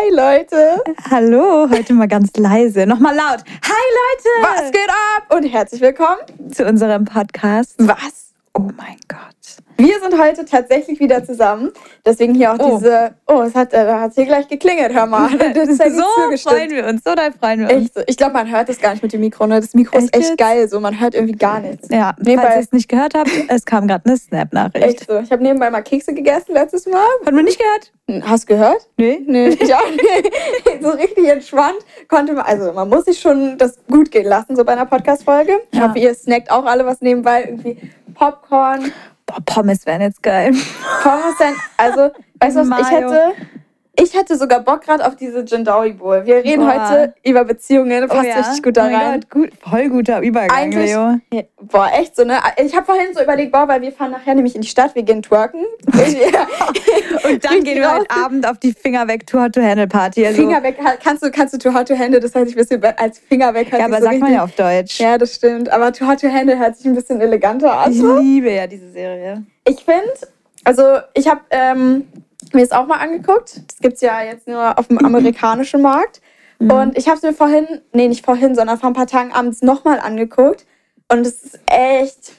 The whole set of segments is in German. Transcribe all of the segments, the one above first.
Hi Leute. Hallo, heute mal ganz leise. Nochmal laut. Hi Leute! Was geht ab? Und herzlich willkommen Zu unserem Podcast. Was? Oh mein Gott. Wir sind heute tatsächlich wieder zusammen. Deswegen hier auch Oh. diese. Oh, es hat, äh, da hat hier gleich geklingelt, hör mal. Das ist ja so freuen wir uns, so da freuen wir uns. Echt so. Ich glaube, man hört das gar nicht mit dem Mikro. Ne? Das Mikro ist Echt echt jetzt? geil. So, man hört irgendwie gar nichts. Ja, Nebenbei- falls ihr es nicht gehört habt, es kam gerade eine Snap-Nachricht. Echt so. Ich habe nebenbei mal Kekse gegessen letztes Mal. Hat man nicht gehört? Hast du gehört? Nee. Nee, ich auch nicht. So richtig entspannt konnte man, also man muss sich schon das gut gehen lassen, so bei einer Podcast-Folge. Ich Ja. hoffe, ihr snackt auch alle was nebenbei, irgendwie Popcorn, Boah, Pommes wären jetzt geil. Pommes, denn, also, weißt du was, ich hätte, ich hätte sogar Bock gerade auf diese Jindawi Bowl. Wir reden Boah. heute über Beziehungen, passt richtig gut da Oh rein. Gott, gut, voll guter Übergang, Eigentlich, Leo. Ja, boah, echt so, ne? Ich habe vorhin so überlegt, boah, weil wir fahren nachher nämlich in die Stadt, wir gehen twerken. Und dann gehen wir heute Abend auf die Finger weg Tour to Handle Party. Also, Finger weg, kannst du, kannst du Too Hot to Handle, das sich ein bisschen als Finger weg. hört ja, aber so sagt man richtig- ja auf Deutsch. Ja, das stimmt. Aber Too Hot to Handle hört sich ein bisschen eleganter an. Ich liebe ja diese Serie. Ich finde, also ich habe ähm, mir es auch mal angeguckt. Das gibt es ja jetzt nur auf dem amerikanischen Markt. Mhm. Und ich habe es mir vorhin, nee, nicht vorhin, sondern vor ein paar Tagen abends nochmal angeguckt. Und es ist echt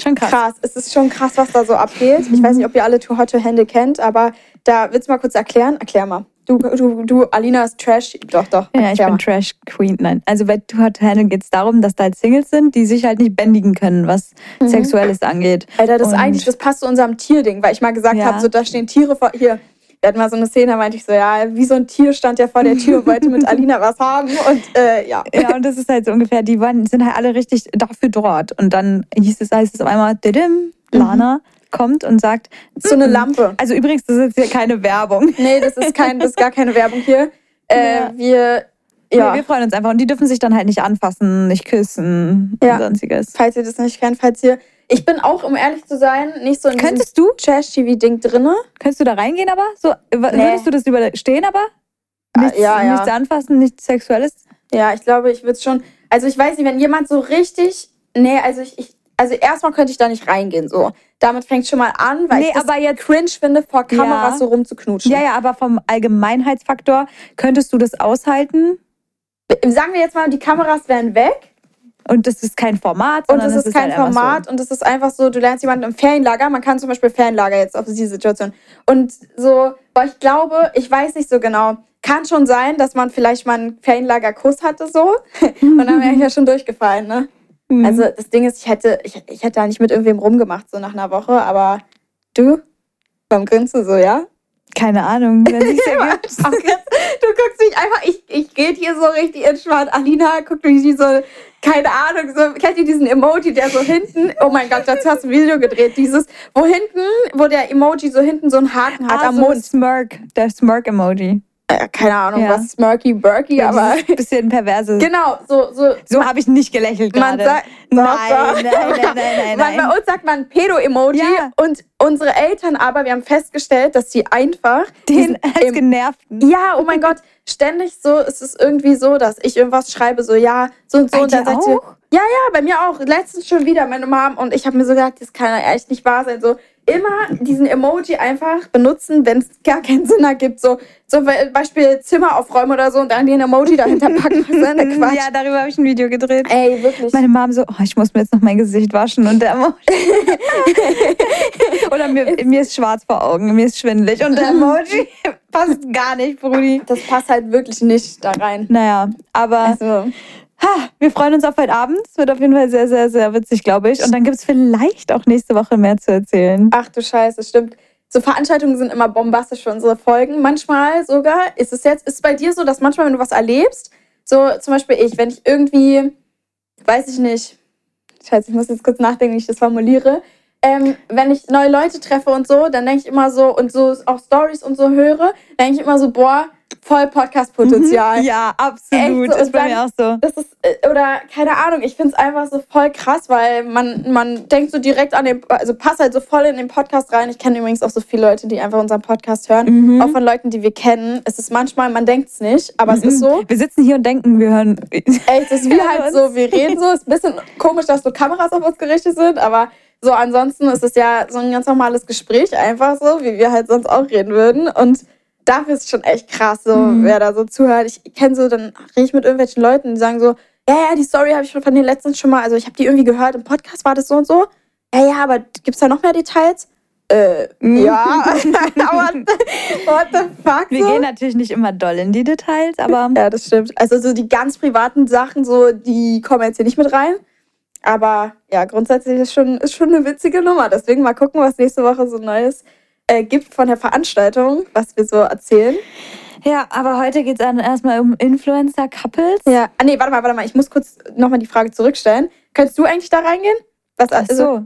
Schon krass. krass. Es ist schon krass, was da so abgeht. Ich weiß nicht, ob ihr alle Too Hot to Handle kennt, aber da willst du mal kurz erklären? Erklär mal. Du, du, du Alina ist Trash. Doch, doch. Ja, ich bin mal. Trash Queen. Nein. Also bei Too Hot Handle geht es darum, dass da halt Singles sind, die sich halt nicht bändigen können, was Sexuelles angeht. Mhm. Alter, das ist Und- eigentlich, das passt zu unserem Tierding, weil ich mal gesagt Ja. habe, so da stehen Tiere vor. Hier, wir hatten mal so eine Szene, da meinte ich so, ja, wie so ein Tier stand ja vor der Tür und wollte mit Alina was haben. Und äh, ja. Ja, und das ist halt so ungefähr, die waren, sind halt alle richtig dafür dort. Und dann hieß es, heißt es auf einmal, didim, Lana kommt und sagt, So eine Lampe. also übrigens, das ist jetzt hier keine Werbung. Nee, das ist kein, das ist gar keine Werbung hier. Äh, Ja. Wir, Ja. ja, Wir freuen uns einfach. Und die dürfen sich dann halt nicht anfassen, nicht küssen Ja. und sonstiges. falls ihr das nicht kennt, falls ihr. Ich bin auch, um ehrlich zu sein, nicht so in Könntest du? Trash-TV-Ding drinne. Könntest du da reingehen aber? So, w- Würdest du das überstehen aber? Nichts, ja, ja. nichts anfassen, nichts Sexuelles? Ja, ich glaube, ich würde es schon. Also ich weiß nicht, wenn jemand so richtig. Nee, also ich. ich also erstmal könnte ich da nicht reingehen. So. Damit fängt schon mal an, weil Nee, ich das aber jetzt- cringe finde, vor Kameras Ja. so rumzuknutschen. Ja, ja, aber vom Allgemeinheitsfaktor, könntest du das aushalten? Sagen wir jetzt mal, die Kameras wären weg Und das ist kein Format, und sondern es ist kein halt Format und es ist einfach so, du lernst jemanden im Ferienlager, man kann zum Beispiel Ferienlager jetzt auf diese Situation. Und so, weil ich glaube, ich weiß nicht so genau, kann schon sein, dass man vielleicht mal einen Ferienlager-Kuss hatte so und dann wäre ich ja schon durchgefallen, ne? Mhm. Also das Ding ist, ich hätte, ich, ich hätte da nicht mit irgendwem rumgemacht, so nach einer Woche, aber du, beim Grinsen so, ja? Keine Ahnung, wenn sich's ergibt. Jetzt, du guckst mich einfach, ich, ich rede hier so richtig entspannt. Alina guckt mich so, keine Ahnung, so, kennt ihr diesen Emoji, der so hinten, oh mein Gott, dazu hast du ein Video gedreht, dieses, wo hinten, wo der Emoji so hinten so einen Haken hat Ah, am so Mund. Smirk, der Smirk-Emoji. Äh, keine Ahnung, Ja. was, Smirky, Burky, Ja, aber dieses bisschen perverse. genau, so, so, So habe ich nicht gelächelt man gerade. sagt, Nein, nein, nein, nein, nein, Man, nein. bei uns sagt man Pedo-Emoji Ja. und unsere Eltern aber, wir haben festgestellt, dass sie einfach Den als im- genervten. Ja, oh mein Gott, ständig so, es ist irgendwie so, dass ich irgendwas schreibe, so ja, so und so. Bei und dann sagt sie, auch? ja, ja, bei mir auch. Letztens schon wieder meine Mom und ich habe mir so gedacht, das kann ja echt nicht wahr sein. So immer diesen Emoji einfach benutzen, wenn es gar keinen Sinn ergibt. So, Be- Beispiel Zimmer aufräumen oder so und dann den Emoji dahinter packen. Was ist der Quatsch? Ja, darüber habe ich ein Video gedreht. Ey, wirklich. Meine Mom so, oh, ich muss mir jetzt noch mein Gesicht waschen und der Emoji. Oder mir, mir ist schwarz vor Augen, mir ist schwindelig und der Emoji passt gar nicht, Brudi. das passt halt wirklich nicht da rein. Naja, aber Also, ha, wir freuen uns auf heute Abend. Es wird auf jeden Fall sehr, sehr, sehr witzig, glaube ich. Und dann gibt es vielleicht auch nächste Woche mehr zu erzählen. ach du Scheiße, stimmt. so Veranstaltungen sind immer bombastisch für unsere Folgen. Manchmal sogar ist es jetzt, ist es bei dir so, dass manchmal, wenn du was erlebst, so zum Beispiel ich, wenn ich irgendwie, weiß ich nicht, scheiße, ich muss jetzt kurz nachdenken, wie ich das formuliere. Ähm, wenn ich neue Leute treffe und so, dann denke ich immer so, und so auch Stories und so höre, denke ich immer so, boah, voll Podcast-Potenzial. Ja, absolut. So, ist bei und mir auch so. Das ist, äh, oder keine Ahnung, ich finde es einfach so voll krass, weil man, man denkt so direkt an den, also passt halt so voll in den Podcast rein. Ich kenne übrigens auch so viele Leute, die einfach unseren Podcast hören, Mhm. auch von Leuten, die wir kennen. Es ist manchmal, man denkt es nicht, aber es ist so. Wir sitzen hier und denken, wir hören. Echt, es ist wie halt so, wir reden so, ist ein bisschen komisch, dass so Kameras auf uns gerichtet sind, aber so ansonsten ist es ja so ein ganz normales Gespräch, einfach so, wie wir halt sonst auch reden würden. Und dafür ist es schon echt krass, so, Mhm. wer da so zuhört. Ich kenne so, dann rede ich mit irgendwelchen Leuten, die sagen so, ja, ja, die Story habe ich schon von den letzten schon mal, also ich habe die irgendwie gehört, im Podcast war das so und so. Ja, ja, aber gibt's da noch mehr Details? Äh, ja, aber what the fuck? Wir so? gehen natürlich nicht immer doll in die Details, aber Ja, das stimmt. Also so die ganz privaten Sachen, so, die kommen jetzt hier nicht mit rein. Aber ja, grundsätzlich ist schon, ist schon eine witzige Nummer. Deswegen mal gucken, was nächste Woche so Neues äh, gibt von der Veranstaltung, was wir so erzählen. ja, aber heute geht es dann erstmal um Influencer-Couples. Ja. Ah, nee, warte mal, warte mal. Ich muss kurz nochmal die Frage zurückstellen. Könntest du eigentlich da reingehen? Was, Ach so.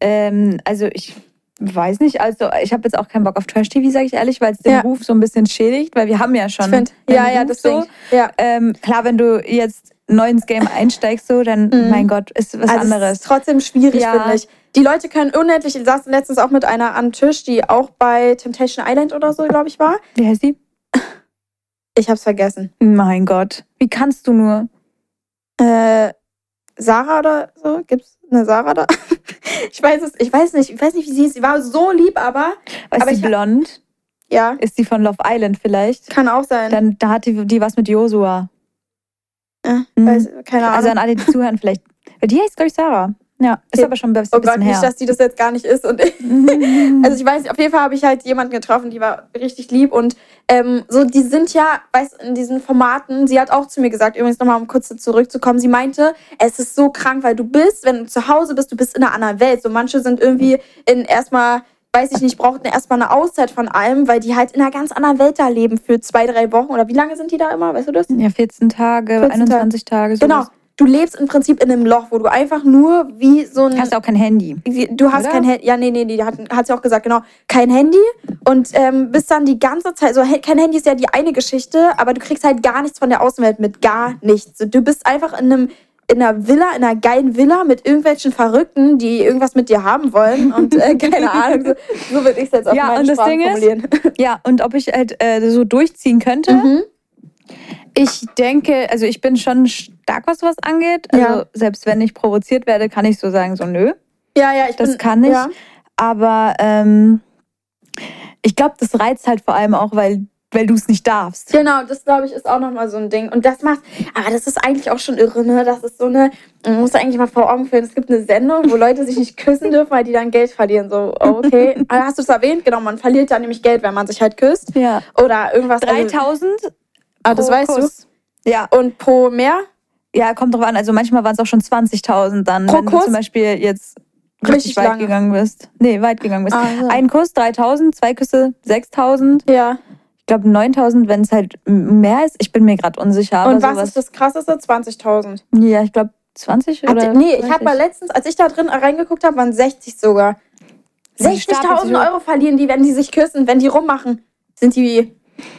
Ähm, also ich weiß nicht, also ich habe jetzt auch keinen Bock auf Trash-TV, sage ich ehrlich, weil es den Ja. Ruf so ein bisschen schädigt, weil wir haben ja schon Ich find, ja, ja, Ruf deswegen. so. Ja. Ähm, klar, wenn du jetzt neu ins Game einsteigst, so, dann, mein Gott, ist was Mhm. Also Es anderes. ist trotzdem schwierig, Ja. finde ich. Die Leute können unendlich, ich saß letztens auch mit einer am Tisch, die auch bei Temptation Island oder so, glaube ich, war. Wie heißt die? Ich hab's vergessen. Mein Gott, wie kannst du nur? Äh, Sarah oder so? Gibt's eine Sarah da? ich weiß es, ich weiß nicht, ich weiß nicht, wie sie ist. Sie war so lieb, aber Weißt Aber hab- blond? ja, Ist die von Love Island vielleicht? kann auch sein. Dann da hat die, die was mit Josua. Äh, Mhm. weiß, keine Ahnung. Also an alle, die zuhören, vielleicht. Die heißt, glaube ich, Sarah. Ja, ist Okay. aber schon ein bisschen oh Gott, nicht, her. dass die das jetzt gar nicht ist. Und ich, also ich weiß, nicht, auf jeden Fall habe ich halt jemanden getroffen, die war richtig lieb und ähm, so, die sind ja, weißt in diesen Formaten, sie hat auch zu mir gesagt, übrigens nochmal, um kurz zurückzukommen, sie meinte, es ist so krank, weil du bist, wenn du zu Hause bist, du bist in einer anderen Welt. So manche sind irgendwie in erstmal, weiß ich nicht, brauchten erstmal eine Auszeit von allem, weil die halt in einer ganz anderen Welt da leben für zwei, drei Wochen. Oder wie lange sind die da immer? Weißt du das? ja, 14 Tage, 14 21 Tage. Genau. sowas. Du lebst im Prinzip in einem Loch, wo du einfach nur wie so ein. Hast auch kein Handy. Du hast Oder? kein Handy. Ja, nee, nee, nee, die hat, hat sie auch gesagt, genau. Kein Handy. Und ähm, bist dann die ganze Zeit, so kein Handy ist ja die eine Geschichte, aber du kriegst halt gar nichts von der Außenwelt mit. Gar nichts. Du bist einfach in einem. In einer Villa, in einer geilen Villa mit irgendwelchen Verrückten, die irgendwas mit dir haben wollen. Und äh, keine Ahnung, so, so würde ich es jetzt auf Ja, meine und das Sprache Ding ist- formulieren. Ja, und ob ich halt äh, so durchziehen könnte. Mhm. Ich denke, also ich bin schon stark, was sowas angeht. Also Ja. selbst wenn ich provoziert werde, kann ich so sagen, so nö. Ja, ja, ich Das bin, kann ich. Ja. Aber ähm, ich glaube, das reizt halt vor allem auch, weil, weil du es nicht darfst. Genau, das glaube ich ist auch nochmal so ein Ding. Und das macht, aber das ist eigentlich auch schon irre, ne? Das ist so eine, man muss eigentlich mal vor Augen führen, es gibt eine Sendung, wo Leute sich nicht küssen dürfen, weil die dann Geld verlieren. So, okay. Aber hast du es erwähnt? Genau, man verliert dann nämlich Geld, wenn man sich halt küsst. Ja. Oder irgendwas. Also, 3000 ah, das pro weißt Kuss. Ja, du. Und pro mehr? ja, kommt drauf an. Also manchmal waren es auch schon 20.000 dann, Pro wenn Kuss? du zum Beispiel jetzt richtig, Richtig weit lange. gegangen bist. Nee, weit gegangen bist. Ah, ja. Ein Kuss 3.000, zwei Küsse 6.000. Ja. Ich glaube 9.000, wenn es halt mehr ist. Ich bin mir gerade unsicher. Und was sowas. ist das krasseste? 20.000. Ja, ich glaube 20 Habt oder? ihr- Nee, ich habe 30. mal letztens, als ich da drin reingeguckt habe, waren 60 sogar. Die stapeln 60.000 sich hoch. Euro verlieren die, wenn die sich küssen, wenn die rummachen. Sind die,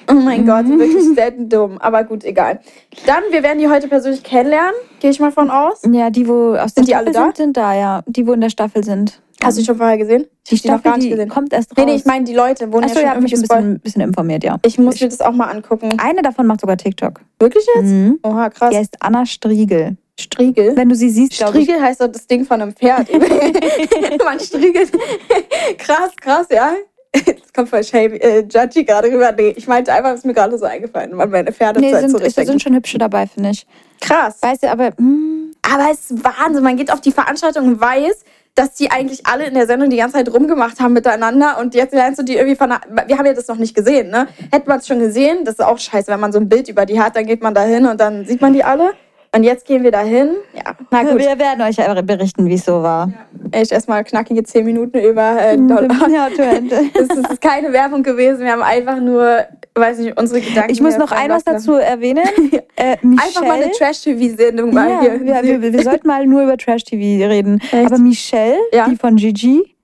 oh mein Mhm. Gott, wirklich selten dumm. Aber gut, egal. Dann, wir werden die heute persönlich kennenlernen, gehe ich mal von aus. Ja, die, wo aus Sind die der alle Staffel da? sind, sind da, ja. Die, wo in der Staffel sind. Hast du die schon vorher gesehen? die Ich noch Staffel, gar nicht die gesehen. kommt erst raus. Nee, nee, ich meine die Leute, wurden Achso, ja ja, schon hab mich ein bisschen, bisschen informiert, ja. Ich muss mir das auch mal angucken. Eine davon macht sogar TikTok. Wirklich jetzt? Mhm. Oha, krass. Die heißt Anna Striegel. Striegel. Wenn du sie siehst, ich. Striegel heißt doch das Ding von einem Pferd. Man striegelt. krass, krass, ja. Jetzt kommt voll shame, äh, judgy gerade rüber. Nee, ich meinte einfach, es ist mir gerade so eingefallen, weil meine Pferde Nee, sind, zurückdenken. sind schon hübsche dabei, finde ich. Krass. Weißt du, aber hm, Aber es ist Wahnsinn. Man geht auf die Veranstaltung und weiß, dass die eigentlich alle in der Sendung die ganze Zeit rumgemacht haben miteinander und jetzt lernst du die irgendwie von Wir haben ja das noch nicht gesehen, ne? Hätte man es schon gesehen, das ist auch scheiße, wenn man so ein Bild über die hat, dann geht man da hin und dann sieht man die alle. Und jetzt gehen wir da hin. Ja, na gut. wir werden euch aber berichten, wie es so war. echt erstmal knackige 10 Minuten über äh, Dollar. Ja. Das ist, das ist keine Werbung gewesen. Wir haben einfach nur, weiß nicht, unsere Gedanken. Ich muss noch ein was dazu erwähnen. Äh, Einfach mal eine Trash-TV-Sendung mal ja, hier. wir, wir, wir sollten mal nur über Trash-TV reden. Echt? Aber Michelle, Ja. die von Gigi,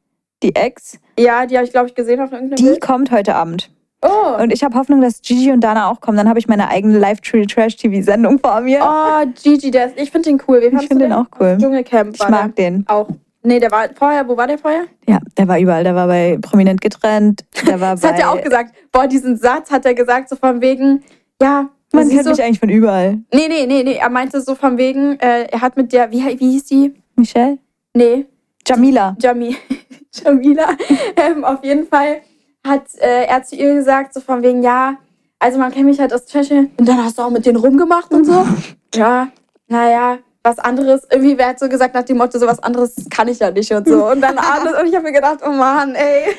die Ex, ja, die habe ich, glaube ich, gesehen auf irgendeinem die Bild. kommt heute Abend. Oh. Und ich habe Hoffnung, dass Gigi und Dana auch kommen. Dann habe ich meine eigene Live-Trash-TV-Sendung vor mir. oh, Gigi, der ist, ich finde den cool. Wie fandst find du den auch cool. Dschungelcamp ich mag der den. auch. Nee, der war vorher, wo war der vorher? Ja, der war überall. Der war bei Prominent getrennt. Der war Das bei. hat er auch gesagt. Boah, diesen Satz hat er gesagt, so von wegen, ja, Man kennt du- mich eigentlich von überall. Nee, nee, nee, nee. Er meinte so von wegen, äh, er hat mit der, wie, wie hieß die? Michelle? Nee, Jamila. Jami, Jamila. ähm, auf jeden Fall hat äh, er zu ihr gesagt, so von wegen, ja, also man kennt mich halt aus Tschechien und dann hast du auch mit denen rumgemacht und so. ja, naja, was anderes. Irgendwie wer hat so gesagt nach dem Motto, so was anderes kann ich ja nicht und so. Und dann alles und ich habe mir gedacht, oh Mann, ey.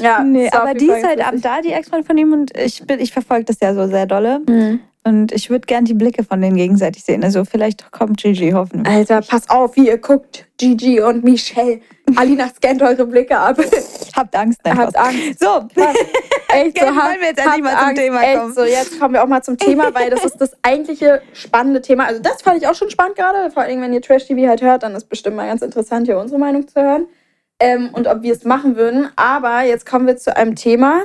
Ja, Nee, aber die ist halt ab da, die Ex-Freundin von ihm, und ich, bin- ich verfolge das ja so sehr dolle. Mhm. Und ich würde gern die Blicke von denen gegenseitig sehen. Also vielleicht kommt Gigi hoffentlich. Alter, pass auf, wie ihr guckt, Gigi und Michelle. Alina scannt eure Blicke ab. Habt Angst, nein, Habt. Angst. So, Krass. Echt so, Wollen habt- wir jetzt endlich mal zum Angst. Thema Echt kommen? so, jetzt kommen wir auch mal zum Thema, weil das ist das eigentliche spannende Thema. Also das fand ich auch schon spannend gerade. Vor allem, wenn ihr Trash-TV halt hört, dann ist bestimmt mal ganz interessant, hier unsere Meinung zu hören. Ähm, und ob wir es machen würden. Aber jetzt kommen wir zu einem Thema.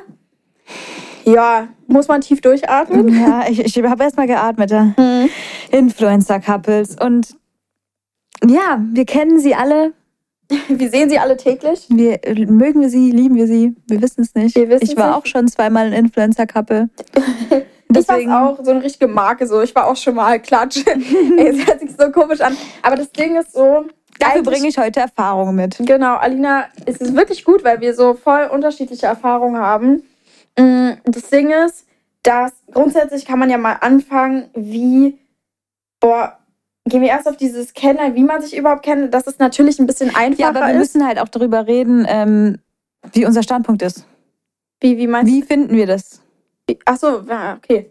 Ja, muss man tief durchatmen. ja, ich, ich habe erst mal geatmet. Ja. Mhm. Influencer-Couples. Und ja, wir kennen sie alle. Wir sehen sie alle täglich. Wir, mögen wir sie, lieben wir sie. Wir wissen es nicht. Wir ich war nicht. auch schon zweimal ein Influencer-Couple. Ich war auch so eine richtige Marke so. Ich war auch schon mal Klatsch. Ey, es hört sich so komisch an. Aber das Ding ist so. Dafür bringe ich heute Erfahrungen mit. Genau, Alina, es ist wirklich gut, weil wir so voll unterschiedliche Erfahrungen haben. Mm, Das Ding ist, dass grundsätzlich kann man ja mal anfangen, wie, boah, gehen wir erst auf dieses Kennenlernen, wie man sich überhaupt kennt. Das ist natürlich ein bisschen einfacher Ja, aber wir ist. müssen halt auch darüber reden, ähm, wie unser Standpunkt ist. Wie, wie meinst Wie finden wir das? Ach so, okay.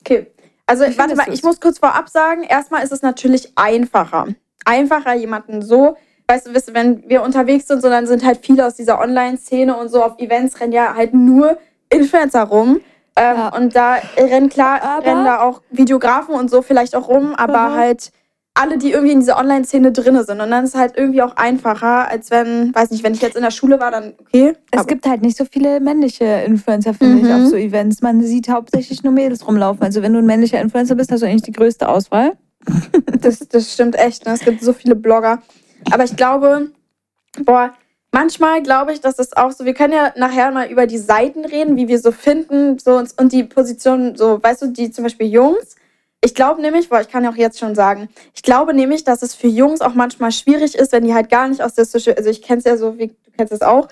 Okay. Also, Wie warte mal, ich muss kurz vorab sagen, erstmal ist es natürlich einfacher. Einfacher, jemanden so, weißt du, wisst ihr, wenn wir unterwegs sind, so, dann sind halt viele aus dieser Online-Szene und so auf Events rennen ja halt nur Influencer rum. Ähm, Ja. Und da rennen klar, Aber- rennen da auch Videografen und so vielleicht auch rum, aber Mhm. halt alle, die irgendwie in dieser Online-Szene drin sind. Und dann ist es halt irgendwie auch einfacher, als wenn, weiß nicht, wenn ich jetzt in der Schule war, dann okay. Es gibt halt nicht so viele männliche Influencer, finde ich, Mhm. auf so Events. Man sieht hauptsächlich nur Mädels rumlaufen. Also wenn du ein männlicher Influencer bist, hast du eigentlich die größte Auswahl. Das, das stimmt echt. Ne? Es gibt so viele Blogger. Aber ich glaube, boah, manchmal glaube ich, dass das auch so, wir können ja nachher mal über die Seiten reden, wie wir so finden, so und, und die Positionen, so, weißt du, die zum Beispiel Jungs. Ich glaube nämlich, boah, ich kann ja auch jetzt schon sagen, ich glaube nämlich, dass es für Jungs auch manchmal schwierig ist, wenn die halt gar nicht aus der Social, also ich kenne es ja so, wie du kennst es auch,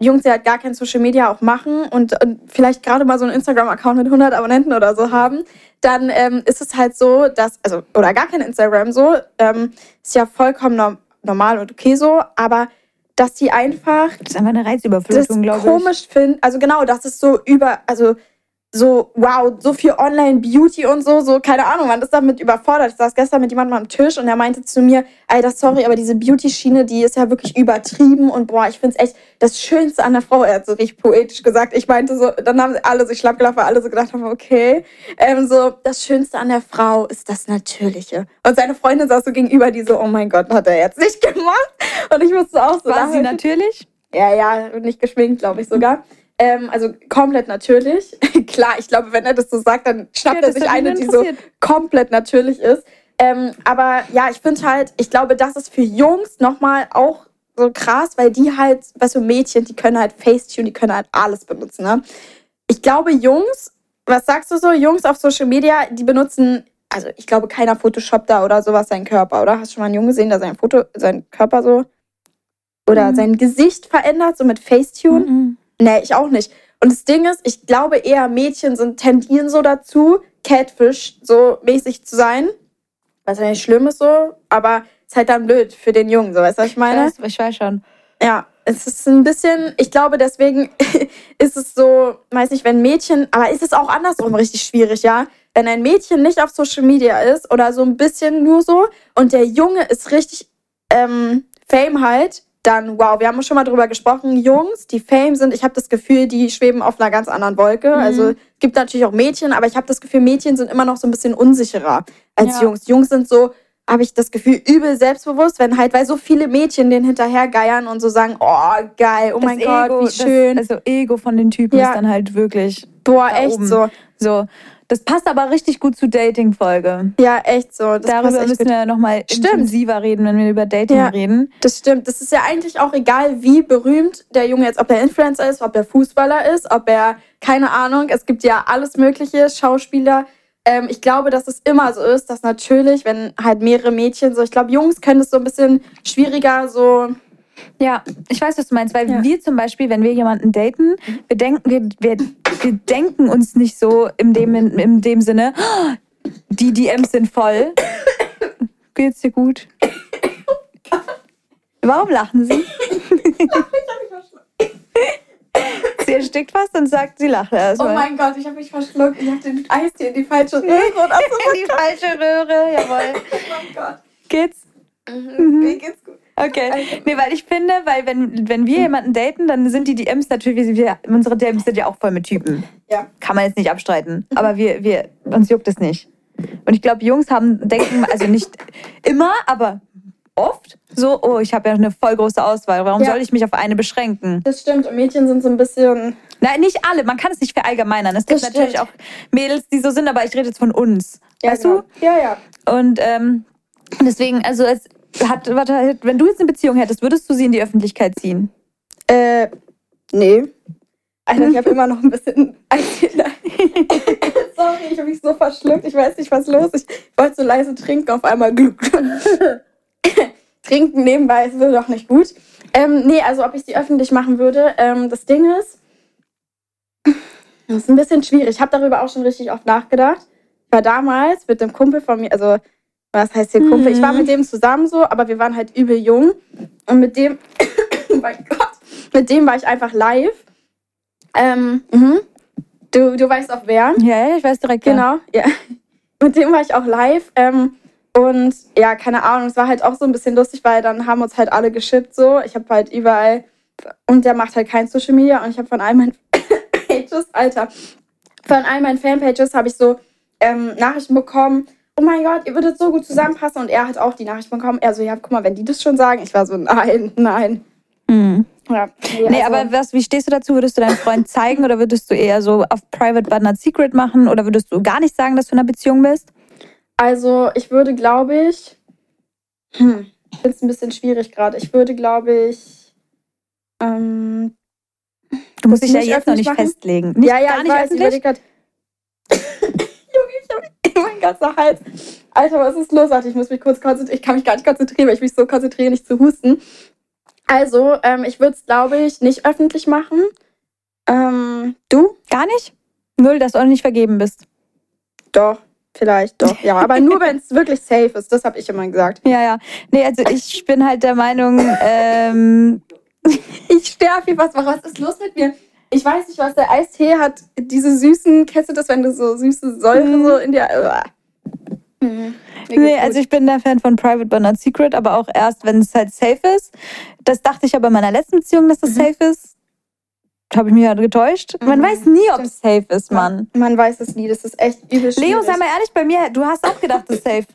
Jungs, die halt gar kein Social Media auch machen und, und vielleicht gerade mal so einen Instagram-Account mit 100 Abonnenten oder so haben, dann ähm, ist es halt so, dass, also, oder gar kein Instagram so, ähm, ist ja vollkommen norm normal und okay so, aber dass die einfach Das ist einfach eine Reizüberflutung, glaube ich. komisch finden, also genau, das ist so über, also so, wow, so viel Online-Beauty und so, so, keine Ahnung, man ist damit überfordert. Ich saß gestern mit jemandem am Tisch und er meinte zu mir, Alter, sorry, aber diese Beauty-Schiene, die ist ja wirklich übertrieben und boah, ich find's echt das Schönste an der Frau. Er hat so richtig poetisch gesagt. Ich meinte so, dann haben sie alle so schlapp gelacht, weil alle so gedacht haben, okay. Ähm, so, das Schönste an der Frau ist das Natürliche. Und seine Freundin saß so gegenüber, die so, oh mein Gott, hat er jetzt nicht gemacht. Und ich musste auch so War sie natürlich? Ja, ja, nicht geschminkt, glaube ich sogar. Ähm, also komplett natürlich. Klar, ich glaube, wenn er das so sagt, dann schnappt Ja, er sich eine, die so komplett natürlich ist. Ähm, aber ja, ich finde halt, ich glaube, das ist für Jungs nochmal auch so krass, weil die halt, weißt du, Mädchen, die können halt Facetune, die können halt alles benutzen. Ne? Ich glaube, Jungs, was sagst du so? Jungs auf Social Media, die benutzen, also ich glaube, keiner Photoshoppt da oder sowas seinen Körper, oder? Hast du schon mal einen Jungen gesehen, der sein Foto, seinen Körper so oder Mhm. sein Gesicht verändert, so mit Facetune? Mhm. Nee, ich auch nicht. Und das Ding ist, ich glaube eher Mädchen sind tendieren so dazu, Catfish so mäßig zu sein. Was ja nicht schlimm ist so, aber ist halt dann blöd für den Jungen, so weißt du, was ich meine? ich weiß schon. Ja, es ist ein bisschen, ich glaube, deswegen ist es so, weiß nicht, wenn Mädchen, aber ist es auch andersrum richtig schwierig, ja? Wenn ein Mädchen nicht auf Social Media ist oder so ein bisschen nur so und der Junge ist richtig ähm, Fame halt, Dann, wow, wir haben schon mal drüber gesprochen, Jungs, die Fame sind, ich habe das Gefühl, die schweben auf einer ganz anderen Wolke. Also es gibt natürlich auch Mädchen, aber ich habe das Gefühl, Mädchen sind immer noch so ein bisschen unsicherer als Ja. Jungs. Jungs sind so, habe ich das Gefühl, übel selbstbewusst, wenn halt, weil so viele Mädchen den hinterhergeiern und so sagen, oh geil, oh mein Gott, wie schön. Das, also Ego von den Typen Ja. ist dann halt wirklich Boah, echt oben. so. so. Das passt aber richtig gut zur Dating-Folge. Ja, echt so. Das Darüber müssen gut. wir nochmal intensiver reden, wenn wir über Dating Ja. reden. Das stimmt. Das ist ja eigentlich auch egal, wie berühmt der Junge jetzt, ob er Influencer ist, ob er Fußballer ist, ob er, keine Ahnung, es gibt ja alles Mögliche, Schauspieler. Ähm, ich glaube, dass es immer so ist, dass natürlich, wenn halt mehrere Mädchen so, ich glaube, Jungs können es so ein bisschen schwieriger so. Ja, ich weiß, was du meinst, weil Ja. wir zum Beispiel, wenn wir jemanden daten, wir denken, wir, wir, wir denken uns nicht so in dem, in, in dem Sinne, "Oh, die DMs sind voll. Geht's dir gut? Warum lachen Sie? sie erstickt fast und sagt, sie lacht Oh erstmal. mein Gott, ich habe mich verschluckt. Ich habe den Eis hier in die falsche Röhre und In die falsche Röhre, jawohl. oh mein Gott. Geht's? Mir geht's. Okay. Nee, weil ich finde, weil wenn, wenn wir jemanden daten, dann sind die DMs natürlich, wir, unsere DMs sind ja auch voll mit Typen. Ja. Kann man jetzt nicht abstreiten. Aber wir, wir, uns juckt es nicht. Und ich glaube, Jungs haben, denken, also nicht immer, aber oft so, oh, ich habe ja eine voll große Auswahl. Warum Ja. soll ich mich auf eine beschränken? Das stimmt. Und Mädchen sind so ein bisschen. Nein, nicht alle. Man kann es nicht verallgemeinern. Es gibt natürlich auch Mädels, die so sind, aber ich rede jetzt von uns. Ja, weißt genau. Ja, ja. du? Und ähm, deswegen, also es hat, warte, wenn du jetzt eine Beziehung hättest, würdest du sie in die Öffentlichkeit ziehen? Äh, nee. Alter, ich habe immer noch ein bisschen. Sorry, ich habe mich so verschluckt. Ich weiß nicht, was los ist. Ich wollte so leise trinken, auf einmal Glück. trinken nebenbei ist doch nicht gut. Ähm, nee, also ob ich sie öffentlich machen würde. Ähm, das Ding ist, das ist ein bisschen schwierig. Ich habe darüber auch schon richtig oft nachgedacht. Ich war damals mit dem Kumpel von mir, also was heißt hier Kumpel? Ich war mit dem zusammen so, aber wir waren halt übel jung. Und mit dem, oh mein Gott, mit dem war ich einfach live. Ähm, mhm. du, du weißt auch wer. Ja, ja, ich weiß direkt. Ja. Genau, ja. Mit dem war ich auch live. Ähm, und ja, keine Ahnung, es war halt auch so ein bisschen lustig, weil dann haben uns halt alle geschippt so. Ich habe halt überall, und der macht halt kein Social Media und ich habe von all meinen Pages, Alter, von all meinen Fanpages habe ich so ähm, Nachrichten bekommen. Oh mein Gott, ihr würdet so gut zusammenpassen. Und er hat auch die Nachricht bekommen. Er so, ja, guck mal, wenn die das schon sagen. Ich war so, nein, nein. Hm. Ja, Nee, also- aber was, wie stehst du dazu? Würdest du deinen Freund zeigen oder würdest du eher so auf Private but not secret machen oder würdest du gar nicht sagen, dass du in einer Beziehung bist? Also, ich würde, glaube ich. Hm, ich finde es ein bisschen schwierig gerade. Ich würde, glaube ich. Ähm, Du musst dich ja jetzt noch nicht machen? festlegen. Nicht, ja, ja, gar ich nicht weiß, ich öffentlich? überlege gerade. Junge, ich habe mein ganzer Hals. Alter, was ist los? Ich muss mich kurz konzentrieren. Ich kann mich gar nicht konzentrieren, weil ich mich so konzentriere, nicht zu husten. Also, ähm, ich würde es, glaube ich, nicht öffentlich machen. Ähm, du? Gar nicht? Null, dass du auch nicht vergeben bist. Doch, vielleicht, doch. Ja, aber nur, wenn es wirklich safe ist. Das habe ich immer gesagt. Ja, ja. Nee, also ich bin halt der Meinung, ähm, Ich sterbe hier was. Was ist los mit mir? Ich weiß nicht, was der Eistee hat. Diese süßen, kennst du das, wenn du so süße Säure so in dir. Mhm. Nee, geht's also gut. ich bin der Fan von Private but not secret, aber auch erst, wenn es halt safe ist. Das dachte ich aber in meiner letzten Beziehung, dass das safe ist. Habe ich mich halt getäuscht. Man Mhm. weiß nie, ob es safe ist, Mann. Man weiß es nie. Das ist echt übel schwierig. Leo, sei mal ehrlich bei mir, du hast auch gedacht, das ist safe.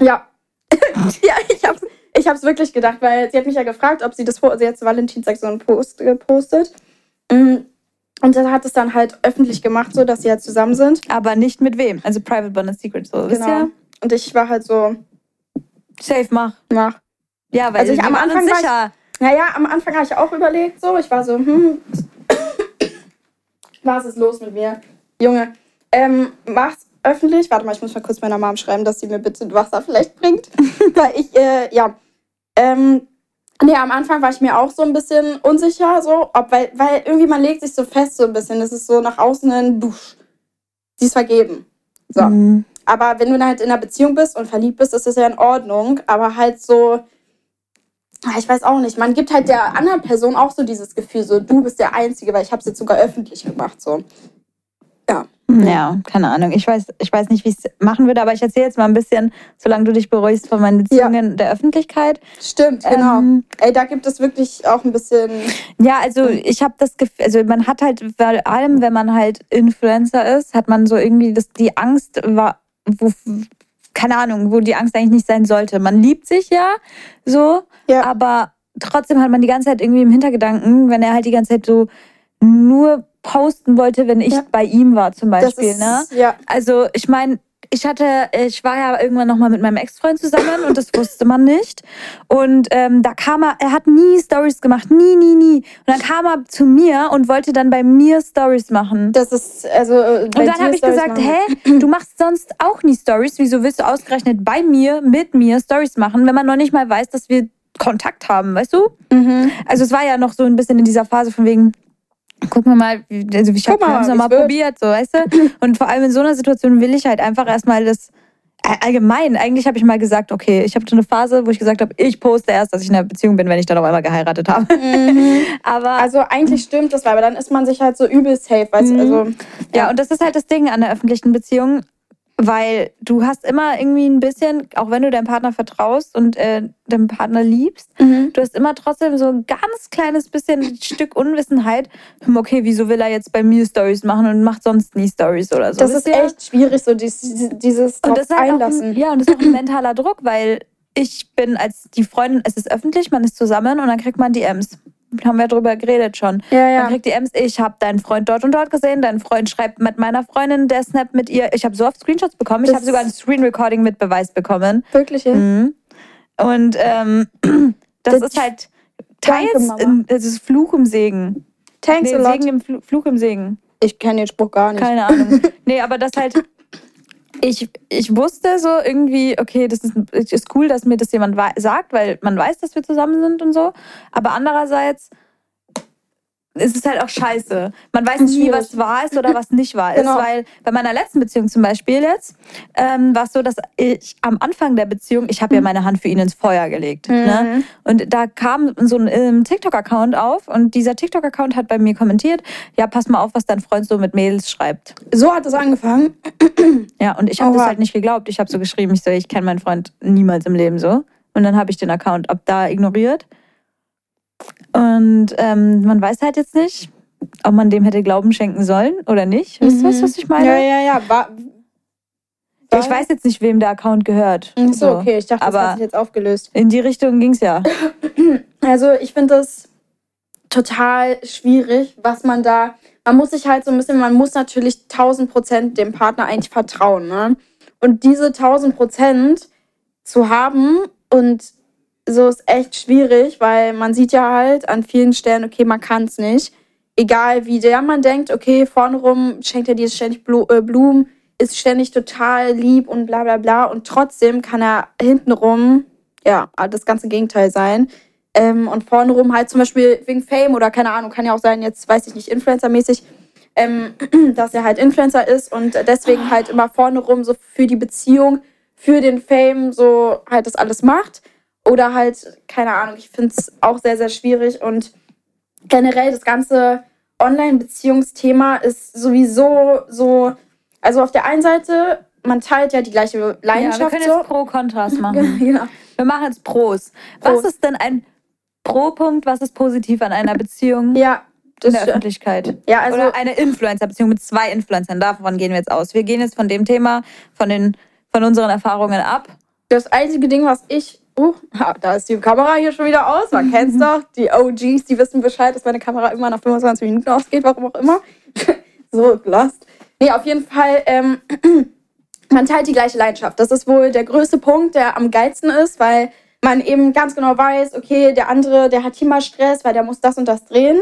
Ja. ja, ich hab's, ich hab's wirklich gedacht, weil sie hat mich ja gefragt, ob sie das. Sie hat zu Valentinstag so einen Post gepostet. Mm. Und dann hat es dann halt öffentlich gemacht, so dass sie halt zusammen sind. Aber nicht mit wem. Also Private but not secret. So, wisst Genau. ihr? Und ich war halt so, Safe mach. mach. Ja, weil Also ich- am Anfang war ich- sicher. Naja, am Anfang habe ich auch überlegt, so. Ich war so, hm. Was ist los mit mir? Junge, ähm, mach's öffentlich. Warte mal, ich muss mal kurz meiner Mom schreiben, dass sie mir bitte Wasser vielleicht bringt. Weil ich, äh, ja. Ähm, nee, am Anfang war ich mir auch so ein bisschen unsicher, so, ob, weil, weil irgendwie man legt sich so fest so ein bisschen. Das ist so nach außen ein Busch. Sie ist vergeben. So. Mhm. Aber wenn du halt in einer Beziehung bist und verliebt bist, ist das ja in Ordnung. Aber halt so, ah, ich weiß auch nicht, man gibt halt der anderen Person auch so dieses Gefühl, so du bist der Einzige, weil ich habe es jetzt sogar öffentlich gemacht. So. Ja. Ja, keine Ahnung. Ich weiß, ich weiß nicht, wie ich es machen würde, aber ich erzähle jetzt mal ein bisschen, solange du dich beruhigst von meinen Beziehungen der Öffentlichkeit. Stimmt, genau. Ähm, Ey, da gibt es wirklich auch ein bisschen. Ja, also ich habe das Gefühl, also man hat halt vor allem, wenn man halt Influencer ist, hat man so irgendwie das, die Angst, war, wo, keine Ahnung, wo die Angst eigentlich nicht sein sollte. Man liebt sich ja so, Ja. aber trotzdem hat man die ganze Zeit irgendwie im Hintergedanken, wenn er halt die ganze Zeit so nur posten wollte, wenn ich Ja. bei ihm war zum Beispiel, ist, ne? Ja. Also ich meine, ich hatte, ich war ja irgendwann nochmal mit meinem Ex-Freund zusammen und das wusste man nicht. Und ähm, da kam er, er hat nie Stories gemacht, nie, nie, nie. Und dann kam er zu mir und wollte dann bei mir Stories machen. Das ist, also. äh, Und dann habe ich gesagt, hä, du machst sonst auch nie Stories. Wieso willst du ausgerechnet bei mir, mit mir Stories machen, wenn man noch nicht mal weiß, dass wir Kontakt haben, weißt du? Mhm. Also es war ja noch so ein bisschen in dieser Phase von wegen, gucken wir mal, also ich habe es nochmal probiert, so, weißt du? Und vor allem in so einer Situation will ich halt einfach erstmal das allgemein, eigentlich habe ich mal gesagt, okay, ich habe so eine Phase, wo ich gesagt habe, ich poste erst, dass ich in einer Beziehung bin, wenn ich dann auf einmal geheiratet habe. Aber Also eigentlich stimmt das, aber dann ist man sich halt so übel safe, weißt du, Mhm. also. Ja, und das ist halt das Ding an der öffentlichen Beziehung, weil du hast immer irgendwie ein bisschen, auch wenn du deinem Partner vertraust und äh, deinem Partner liebst, Mhm. du hast immer trotzdem so ein ganz kleines bisschen Stück Unwissenheit. Hm, Okay, wieso will er jetzt bei mir Stories machen und macht sonst nie Stories oder so? Das ist ihr? echt schwierig, so dieses, dieses und das ist halt einlassen. ein, ja, und das ist auch ein mentaler Druck, weil ich bin als die Freundin, es ist öffentlich, man ist zusammen und dann kriegt man DMs. Haben wir drüber geredet schon. Ja, ja. Man kriegt DMs, ich habe deinen Freund dort und dort gesehen, dein Freund schreibt mit meiner Freundin, der Snap mit ihr. Ich habe so oft Screenshots bekommen, ich Das- habe sogar ein Screen Recording mit Beweis bekommen. Wirklich, ja. Mhm. Und ähm, das, Das- ist halt teils, Danke, es ist Fluch im Segen. Thanks Nee, a lot. Segen im Fl Fluch im Segen. Ich kenne den Spruch gar nicht. Keine Ahnung. nee, aber das halt. Ich, ich wusste so irgendwie, okay, das ist, ist cool, dass mir das jemand sagt, weil man weiß, dass wir zusammen sind und so. Aber andererseits ist es halt auch scheiße. Man weiß nicht, wie was wahr ist oder was nicht wahr ist. Genau. Weil bei meiner letzten Beziehung zum Beispiel jetzt ähm, war es so, dass ich am Anfang der Beziehung, ich habe ja meine Hand für ihn ins Feuer gelegt. Ne? Und da kam so ein ähm, TikTok-Account auf und dieser TikTok-Account hat bei mir kommentiert, ja, pass mal auf, was dein Freund so mit Mädels schreibt. So hat es angefangen. Ja, und ich habe das Oha. halt nicht geglaubt. Ich habe so geschrieben, ich so, ich kenne meinen Freund niemals im Leben so. Und dann habe ich den Account ab da ignoriert. Und ähm, man weiß halt jetzt nicht, ob man dem hätte Glauben schenken sollen oder nicht. Wisst ihr, was, was ich meine? Ja, ja, ja. War, Ja, Ich weiß jetzt nicht, wem der Account gehört. Ach so, okay. Ich dachte, das aber hat sich jetzt aufgelöst. in die Richtung ging's ja. Also ich finde das total schwierig, was man da. Man muss sich halt so ein bisschen, man muss natürlich 1000 Prozent dem Partner eigentlich vertrauen. Ne? Und diese 1000 Prozent zu haben und so ist echt schwierig, weil man sieht ja halt an vielen Stellen, okay, man kann es nicht. Egal wie der man denkt, okay, vorne rum schenkt er dir ständig äh, Blumen, ist ständig total lieb und bla bla bla. Und trotzdem kann er hintenrum, ja, das ganze Gegenteil sein. Ähm, und vorne rum halt zum Beispiel wegen Fame oder keine Ahnung, kann ja auch sein, jetzt weiß ich nicht, Influencer-mäßig, ähm, dass er halt Influencer ist und deswegen halt immer vorne rum so für die Beziehung, für den Fame so halt das alles macht. Oder halt, keine Ahnung, ich finde es auch sehr, sehr schwierig und generell das ganze Online-Beziehungsthema ist sowieso so, also auf der einen Seite, man teilt ja die gleiche Ja, wir Leidenschaft können so. jetzt Pro-Kontras machen. Genau. Wir machen jetzt Pros. Was Pros. ist denn ein Pro-Punkt? Was ist positiv an einer Beziehung Ja, in der Öffentlichkeit? Ja, also Oder eine Influencer-Beziehung mit zwei Influencern. Davon gehen wir jetzt aus. Wir gehen jetzt von dem Thema, von, den, von unseren Erfahrungen ab. das einzige Ding, was ich. Oh, da ist die Kamera hier schon wieder aus. Man kennt's doch. Die OGs, die wissen Bescheid, dass meine Kamera immer nach 25 Minuten ausgeht, warum auch immer. so, lost. Nee, auf jeden Fall, ähm, man teilt die gleiche Leidenschaft. Das ist wohl der größte Punkt, der am geilsten ist, weil man eben ganz genau weiß, okay, der andere, der hat hier mal Stress, weil der muss das und das drehen.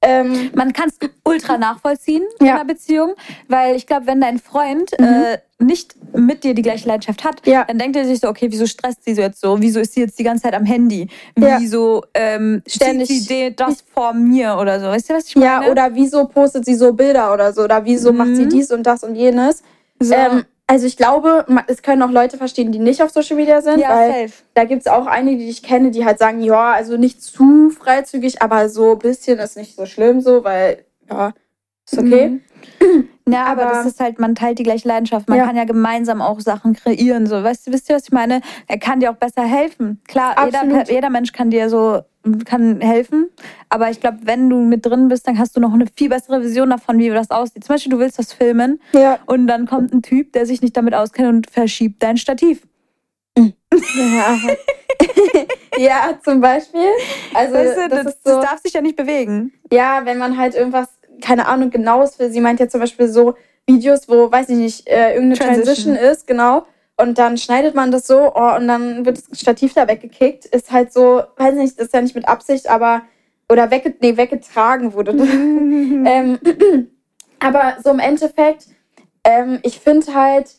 Ähm, Man kann es ultra nachvollziehen in Ja. Mhm. einer Beziehung, weil ich glaube, wenn dein Freund äh, nicht mit dir die gleiche Leidenschaft hat, Ja. dann denkt er sich so, okay, wieso stresst sie so jetzt so? Wieso ist sie jetzt die ganze Zeit am Handy? Ja. Wieso ähm, Ständig- zieht sie das vor mir oder so? Weißt du, was ich meine? ja, oder wieso postet sie so Bilder oder so? Oder wieso macht sie Mhm. dies und das und jenes? so, Ähm, also ich glaube, es können auch Leute verstehen, die nicht auf Social Media sind, ja, weil safe. da gibt es auch einige, die ich kenne, die halt sagen, ja, also nicht zu freizügig, aber so ein bisschen ist nicht so schlimm so, weil ja, ist okay. Mhm. Ja, aber, Aber- das ist halt, man teilt die gleiche Leidenschaft. Man Ja. kann ja gemeinsam auch Sachen kreieren. So, weißt du, wisst ihr, was ich meine? Er kann dir auch besser helfen. Klar, jeder, Absolut. jeder Mensch kann dir so kann helfen. Aber ich glaube, wenn du mit drin bist, dann hast du noch eine viel bessere Vision davon, wie das aussieht. Zum Beispiel, du willst das filmen Ja. und dann kommt ein Typ, der sich nicht damit auskennt und verschiebt dein Stativ. Ja, ja zum Beispiel. Also, weißt du, das, das, so, das darf sich ja nicht bewegen. ja, wenn man halt irgendwas, keine Ahnung, genaues will. Sie meint ja zum Beispiel so Videos, wo, weiß ich nicht, äh, irgendeine Transition. Transition. ist, genau. Und dann schneidet man das so oh, und dann wird das Stativ da weggekickt. Ist halt so, weiß nicht, das ist ja nicht mit Absicht, aber, oder wegge nee, weggetragen wurde. ähm, aber so im Endeffekt, ähm, ich finde halt,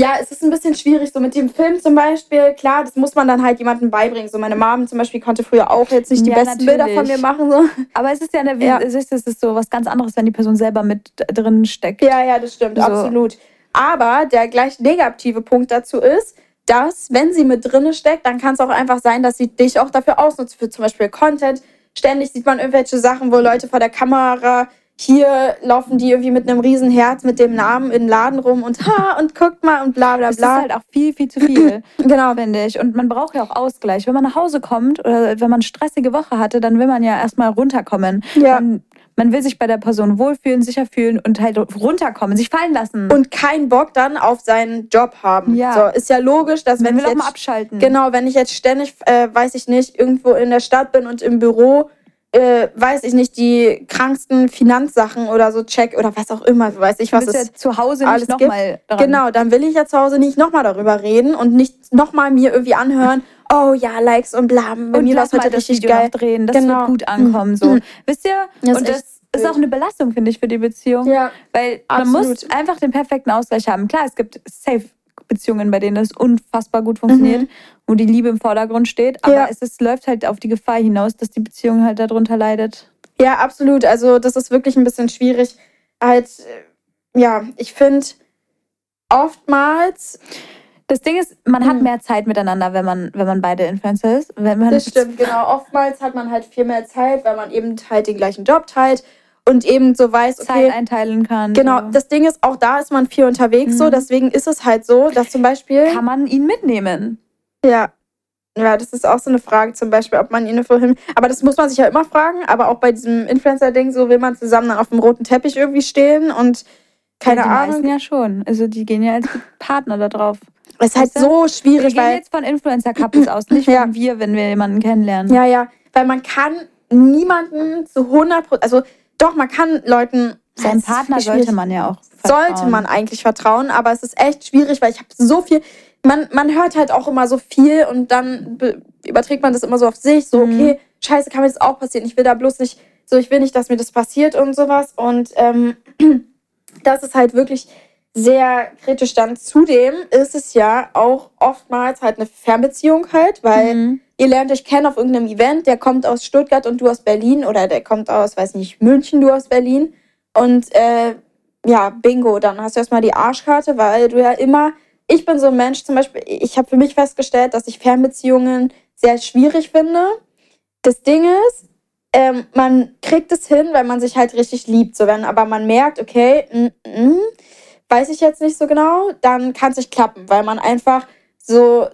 ja, es ist ein bisschen schwierig, so mit dem Film zum Beispiel. Klar, das muss man dann halt jemandem beibringen. So meine Mom zum Beispiel konnte früher auch jetzt nicht die Ja, besten Bilder von natürlich. mir machen. So. Aber es ist ja, eine, Ja. Es, ist, es ist so was ganz anderes, wenn die Person selber mit drin steckt. Ja, ja, das stimmt, So. absolut. Aber der gleich negative Punkt dazu ist, dass, wenn sie mit drinne steckt, dann kann es auch einfach sein, dass sie dich auch dafür ausnutzt, für zum Beispiel Content. Ständig sieht man irgendwelche Sachen, wo Leute vor der Kamera, hier laufen die irgendwie mit einem riesen Herz mit dem Namen in den Laden rum und ha, und guckt mal und bla bla Es ist bla. halt auch viel, viel zu viel. genau. finde ich. Und man braucht ja auch Ausgleich. Wenn man nach Hause kommt oder wenn man eine stressige Woche hatte, dann will man ja erstmal runterkommen. Ja. Man, man will sich bei der Person wohlfühlen, sicher fühlen und halt runterkommen, sich fallen lassen. Und keinen Bock dann auf seinen Job haben. Ja. So, ist ja logisch, dass man wenn will ich auch jetzt mal abschalten. Genau, wenn ich jetzt ständig, äh, weiß ich nicht, irgendwo in der Stadt bin und im Büro, äh, weiß ich nicht, die kranksten Finanzsachen oder so check oder was auch immer, weiß ich, Du was bist ja zu Hause alles nicht nochmal. Genau, dann will ich ja zu Hause nicht nochmal darüber reden und nicht nochmal mir irgendwie anhören, oh ja, Likes und bla, bei Und mir lass heute mal das richtig Video geil. drehen. Das Genau. wird gut ankommen. So. Mhm. Wisst ihr? Das und das ist auch eine Belastung, finde ich, für die Beziehung. Ja, Weil man muss einfach den perfekten Ausgleich haben. Klar, es gibt safe Beziehungen, bei denen das unfassbar gut funktioniert, wo die Liebe im Vordergrund steht. Aber Mhm. Ja. es ist, läuft halt auf die Gefahr hinaus, dass die Beziehung halt darunter leidet. ja, absolut. Also das ist wirklich ein bisschen schwierig. Halt, äh, ja, ich finde oftmals Das Ding ist, man hat Mhm. mehr Zeit miteinander, wenn man, wenn man beide Influencer ist. Wenn man Das stimmt, genau. Oftmals hat man halt viel mehr Zeit, weil man eben halt den gleichen Job teilt und eben so weiß, Zeit okay, einteilen kann. genau, so. das Ding ist, auch da ist man viel unterwegs so, Mhm. deswegen ist es halt so, dass zum Beispiel, kann man ihn mitnehmen. ja, ja, das ist auch so eine Frage zum Beispiel, ob man ihn vorhin, aber das muss man sich ja immer fragen, aber auch bei diesem Influencer-Ding, so will man zusammen dann auf dem roten Teppich irgendwie stehen und keine die Ahnung, meisten ja schon. Also die gehen ja als Partner da drauf. es ist halt so Wir schwierig, gehen weil jetzt von Influencer-Couples aus, nicht von Ja. wir, wenn wir jemanden kennenlernen. Ja, ja, weil man kann niemanden zu 100 Prozent, also doch, man kann Leuten. Seinem Partner sollte man ja auch vertrauen. Sollte man eigentlich vertrauen, aber es ist echt schwierig, weil ich habe so viel. Man, man hört halt auch immer so viel und dann be- überträgt man das immer so auf sich. So, Mhm. okay, scheiße, kann mir das auch passieren. Ich will da bloß nicht, so, ich will nicht, dass mir das passiert und sowas. Und ähm, das ist halt wirklich sehr kritisch. Dann zudem ist es ja auch oftmals halt eine Fernbeziehung halt, weil Mhm. Ihr lernt euch kennen auf irgendeinem Event, der kommt aus Stuttgart und du aus Berlin oder der kommt aus, weiß nicht, München, du aus Berlin. Und äh, ja, bingo, dann hast du erstmal die Arschkarte, weil du ja immer, ich bin so ein Mensch zum Beispiel, ich habe für mich festgestellt, dass ich Fernbeziehungen sehr schwierig finde. Das Ding ist, ähm, man kriegt es hin, wenn man sich halt richtig liebt. So, wenn aber man merkt, okay, mm, mm, weiß ich jetzt nicht so genau, dann kann es nicht klappen, weil man einfach so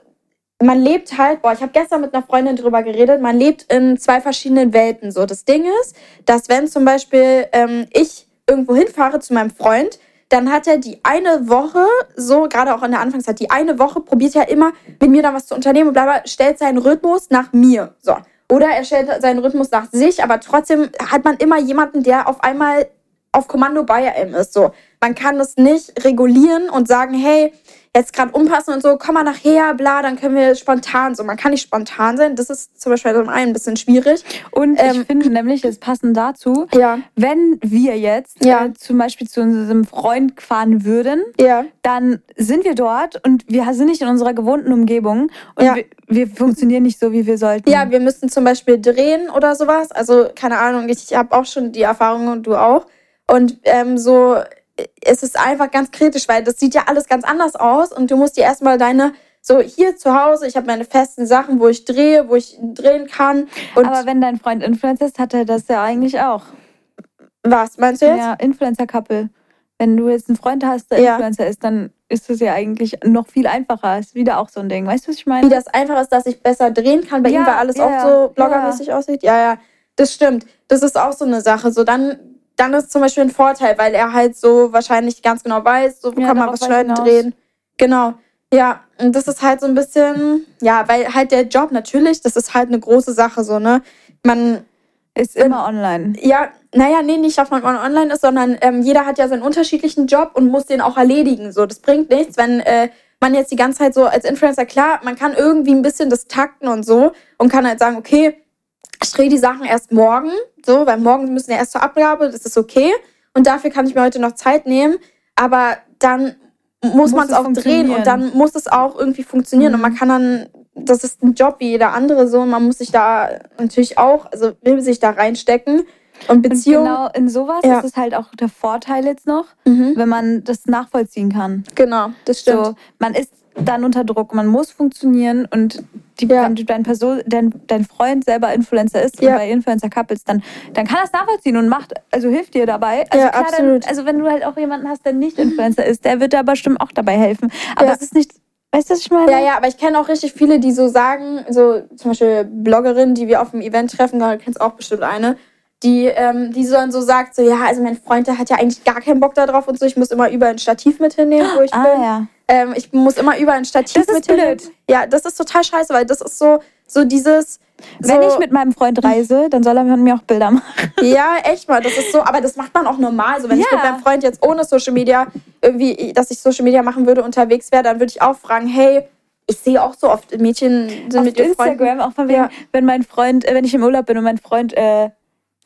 man lebt halt, boah, ich habe gestern mit einer Freundin drüber geredet, man lebt in zwei verschiedenen Welten. So, das Ding ist, dass wenn zum Beispiel ähm, ich irgendwo hinfahre zu meinem Freund, dann hat er die eine Woche, so gerade auch in der Anfangszeit, die eine Woche probiert er immer mit mir da was zu unternehmen und bla stellt seinen Rhythmus nach mir. So. Oder er stellt seinen Rhythmus nach sich, aber trotzdem hat man immer jemanden, der auf einmal auf Kommando bei einem ist. So. Man kann das nicht regulieren und sagen, hey, jetzt gerade umpassen und so, komm mal nachher, bla, dann können wir spontan so. Man kann nicht spontan sein. Das ist zum Beispiel zum einen ein bisschen schwierig. Und Ähm, ich finde nämlich, es passend dazu, Ja, wenn wir jetzt Ja. äh, zum Beispiel zu unserem Freund fahren würden, ja, dann sind wir dort und wir sind nicht in unserer gewohnten Umgebung und wir, wir funktionieren nicht so, wie wir sollten. ja, wir müssen zum Beispiel drehen oder sowas. Also, keine Ahnung, ich habe auch schon die Erfahrung und du auch. Und ähm, so, es ist einfach ganz kritisch, weil das sieht ja alles ganz anders aus und du musst dir erstmal deine, so hier zu Hause, ich habe meine festen Sachen, wo ich drehe, wo ich drehen kann. Und Aber wenn dein Freund Influencer ist, hat er das ja eigentlich auch. Was meinst du jetzt? Ja, Influencer-Couple. Wenn du jetzt einen Freund hast, der Ja. Influencer ist, dann ist es ja eigentlich noch viel einfacher. Ist wieder auch so ein Ding. Weißt du, was ich meine? Wie das einfach ist, dass ich besser drehen kann, bei Ja, ihm, weil alles ja, auch so bloggermäßig aussieht. Ja, ja, das stimmt. Das ist auch so eine Sache. So dann, dann ist zum Beispiel ein Vorteil, weil er halt so wahrscheinlich ganz genau weiß, so wo Ja, kann man was schneiden, drehen. Genau. Ja, und das ist halt so ein bisschen, ja, weil halt der Job natürlich, das ist halt eine große Sache, so, ne? Man, ist immer online. ja, naja, nee, nicht, dass man online ist, sondern ähm, jeder hat ja seinen unterschiedlichen Job und muss den auch erledigen. So, das bringt nichts, wenn äh, man jetzt die ganze Zeit so als Influencer, klar, man kann irgendwie ein bisschen das takten und so und kann halt sagen, okay, ich drehe die Sachen erst morgen, so, weil morgen müssen ja erst zur Abgabe, das ist okay. Und dafür kann ich mir heute noch Zeit nehmen, aber dann muss, Muss man es auch drehen und dann muss es auch irgendwie funktionieren und man kann dann, das ist ein Job wie jeder andere so, und man muss sich da natürlich auch, also will sich da reinstecken und Und Beziehung, genau in sowas Ja. ist es halt auch der Vorteil jetzt noch, Mhm. wenn man das nachvollziehen kann. genau, das stimmt. So, man ist dann unter Druck, man muss funktionieren und die, Ja. wenn dein Person, dein, dein Freund selber Influencer ist Ja. und bei Influencer Couples, dann, dann kann das nachvollziehen und macht, also hilft dir dabei. Also Ja, klar, absolut. Dann, also wenn du halt auch jemanden hast, der nicht Influencer ist, der wird da bestimmt auch dabei helfen. Aber Ja. es ist nicht, weißt du, was ich meine? Ja, ja, aber ich kenne auch richtig viele, die so sagen, so zum Beispiel Bloggerinnen, die wir auf dem Event treffen, da kennst auch bestimmt eine, die, ähm, die so dann so sagt, so ja, also mein Freund, der hat ja eigentlich gar keinen Bock da drauf und so, ich muss immer überall ein Stativ mit hinnehmen, wo ich Ah, bin. ja. Ähm, ich muss immer überall ein Stativ Das ist blöd. Ja, das ist total scheiße, weil das ist so, so dieses. So, Wenn ich mit meinem Freund reise, dann soll er mir auch Bilder machen. Ja, echt mal, das ist so, aber das macht man auch normal. So, wenn ich Ja. mit meinem Freund jetzt ohne Social Media irgendwie, dass ich Social Media machen würde, unterwegs wäre, dann würde ich auch fragen, hey, ich sehe auch so oft Mädchen sind Auf mit ihren Freunden. Instagram, auch von wegen, Ja. wenn mein Freund, äh, wenn ich im Urlaub bin und mein Freund äh,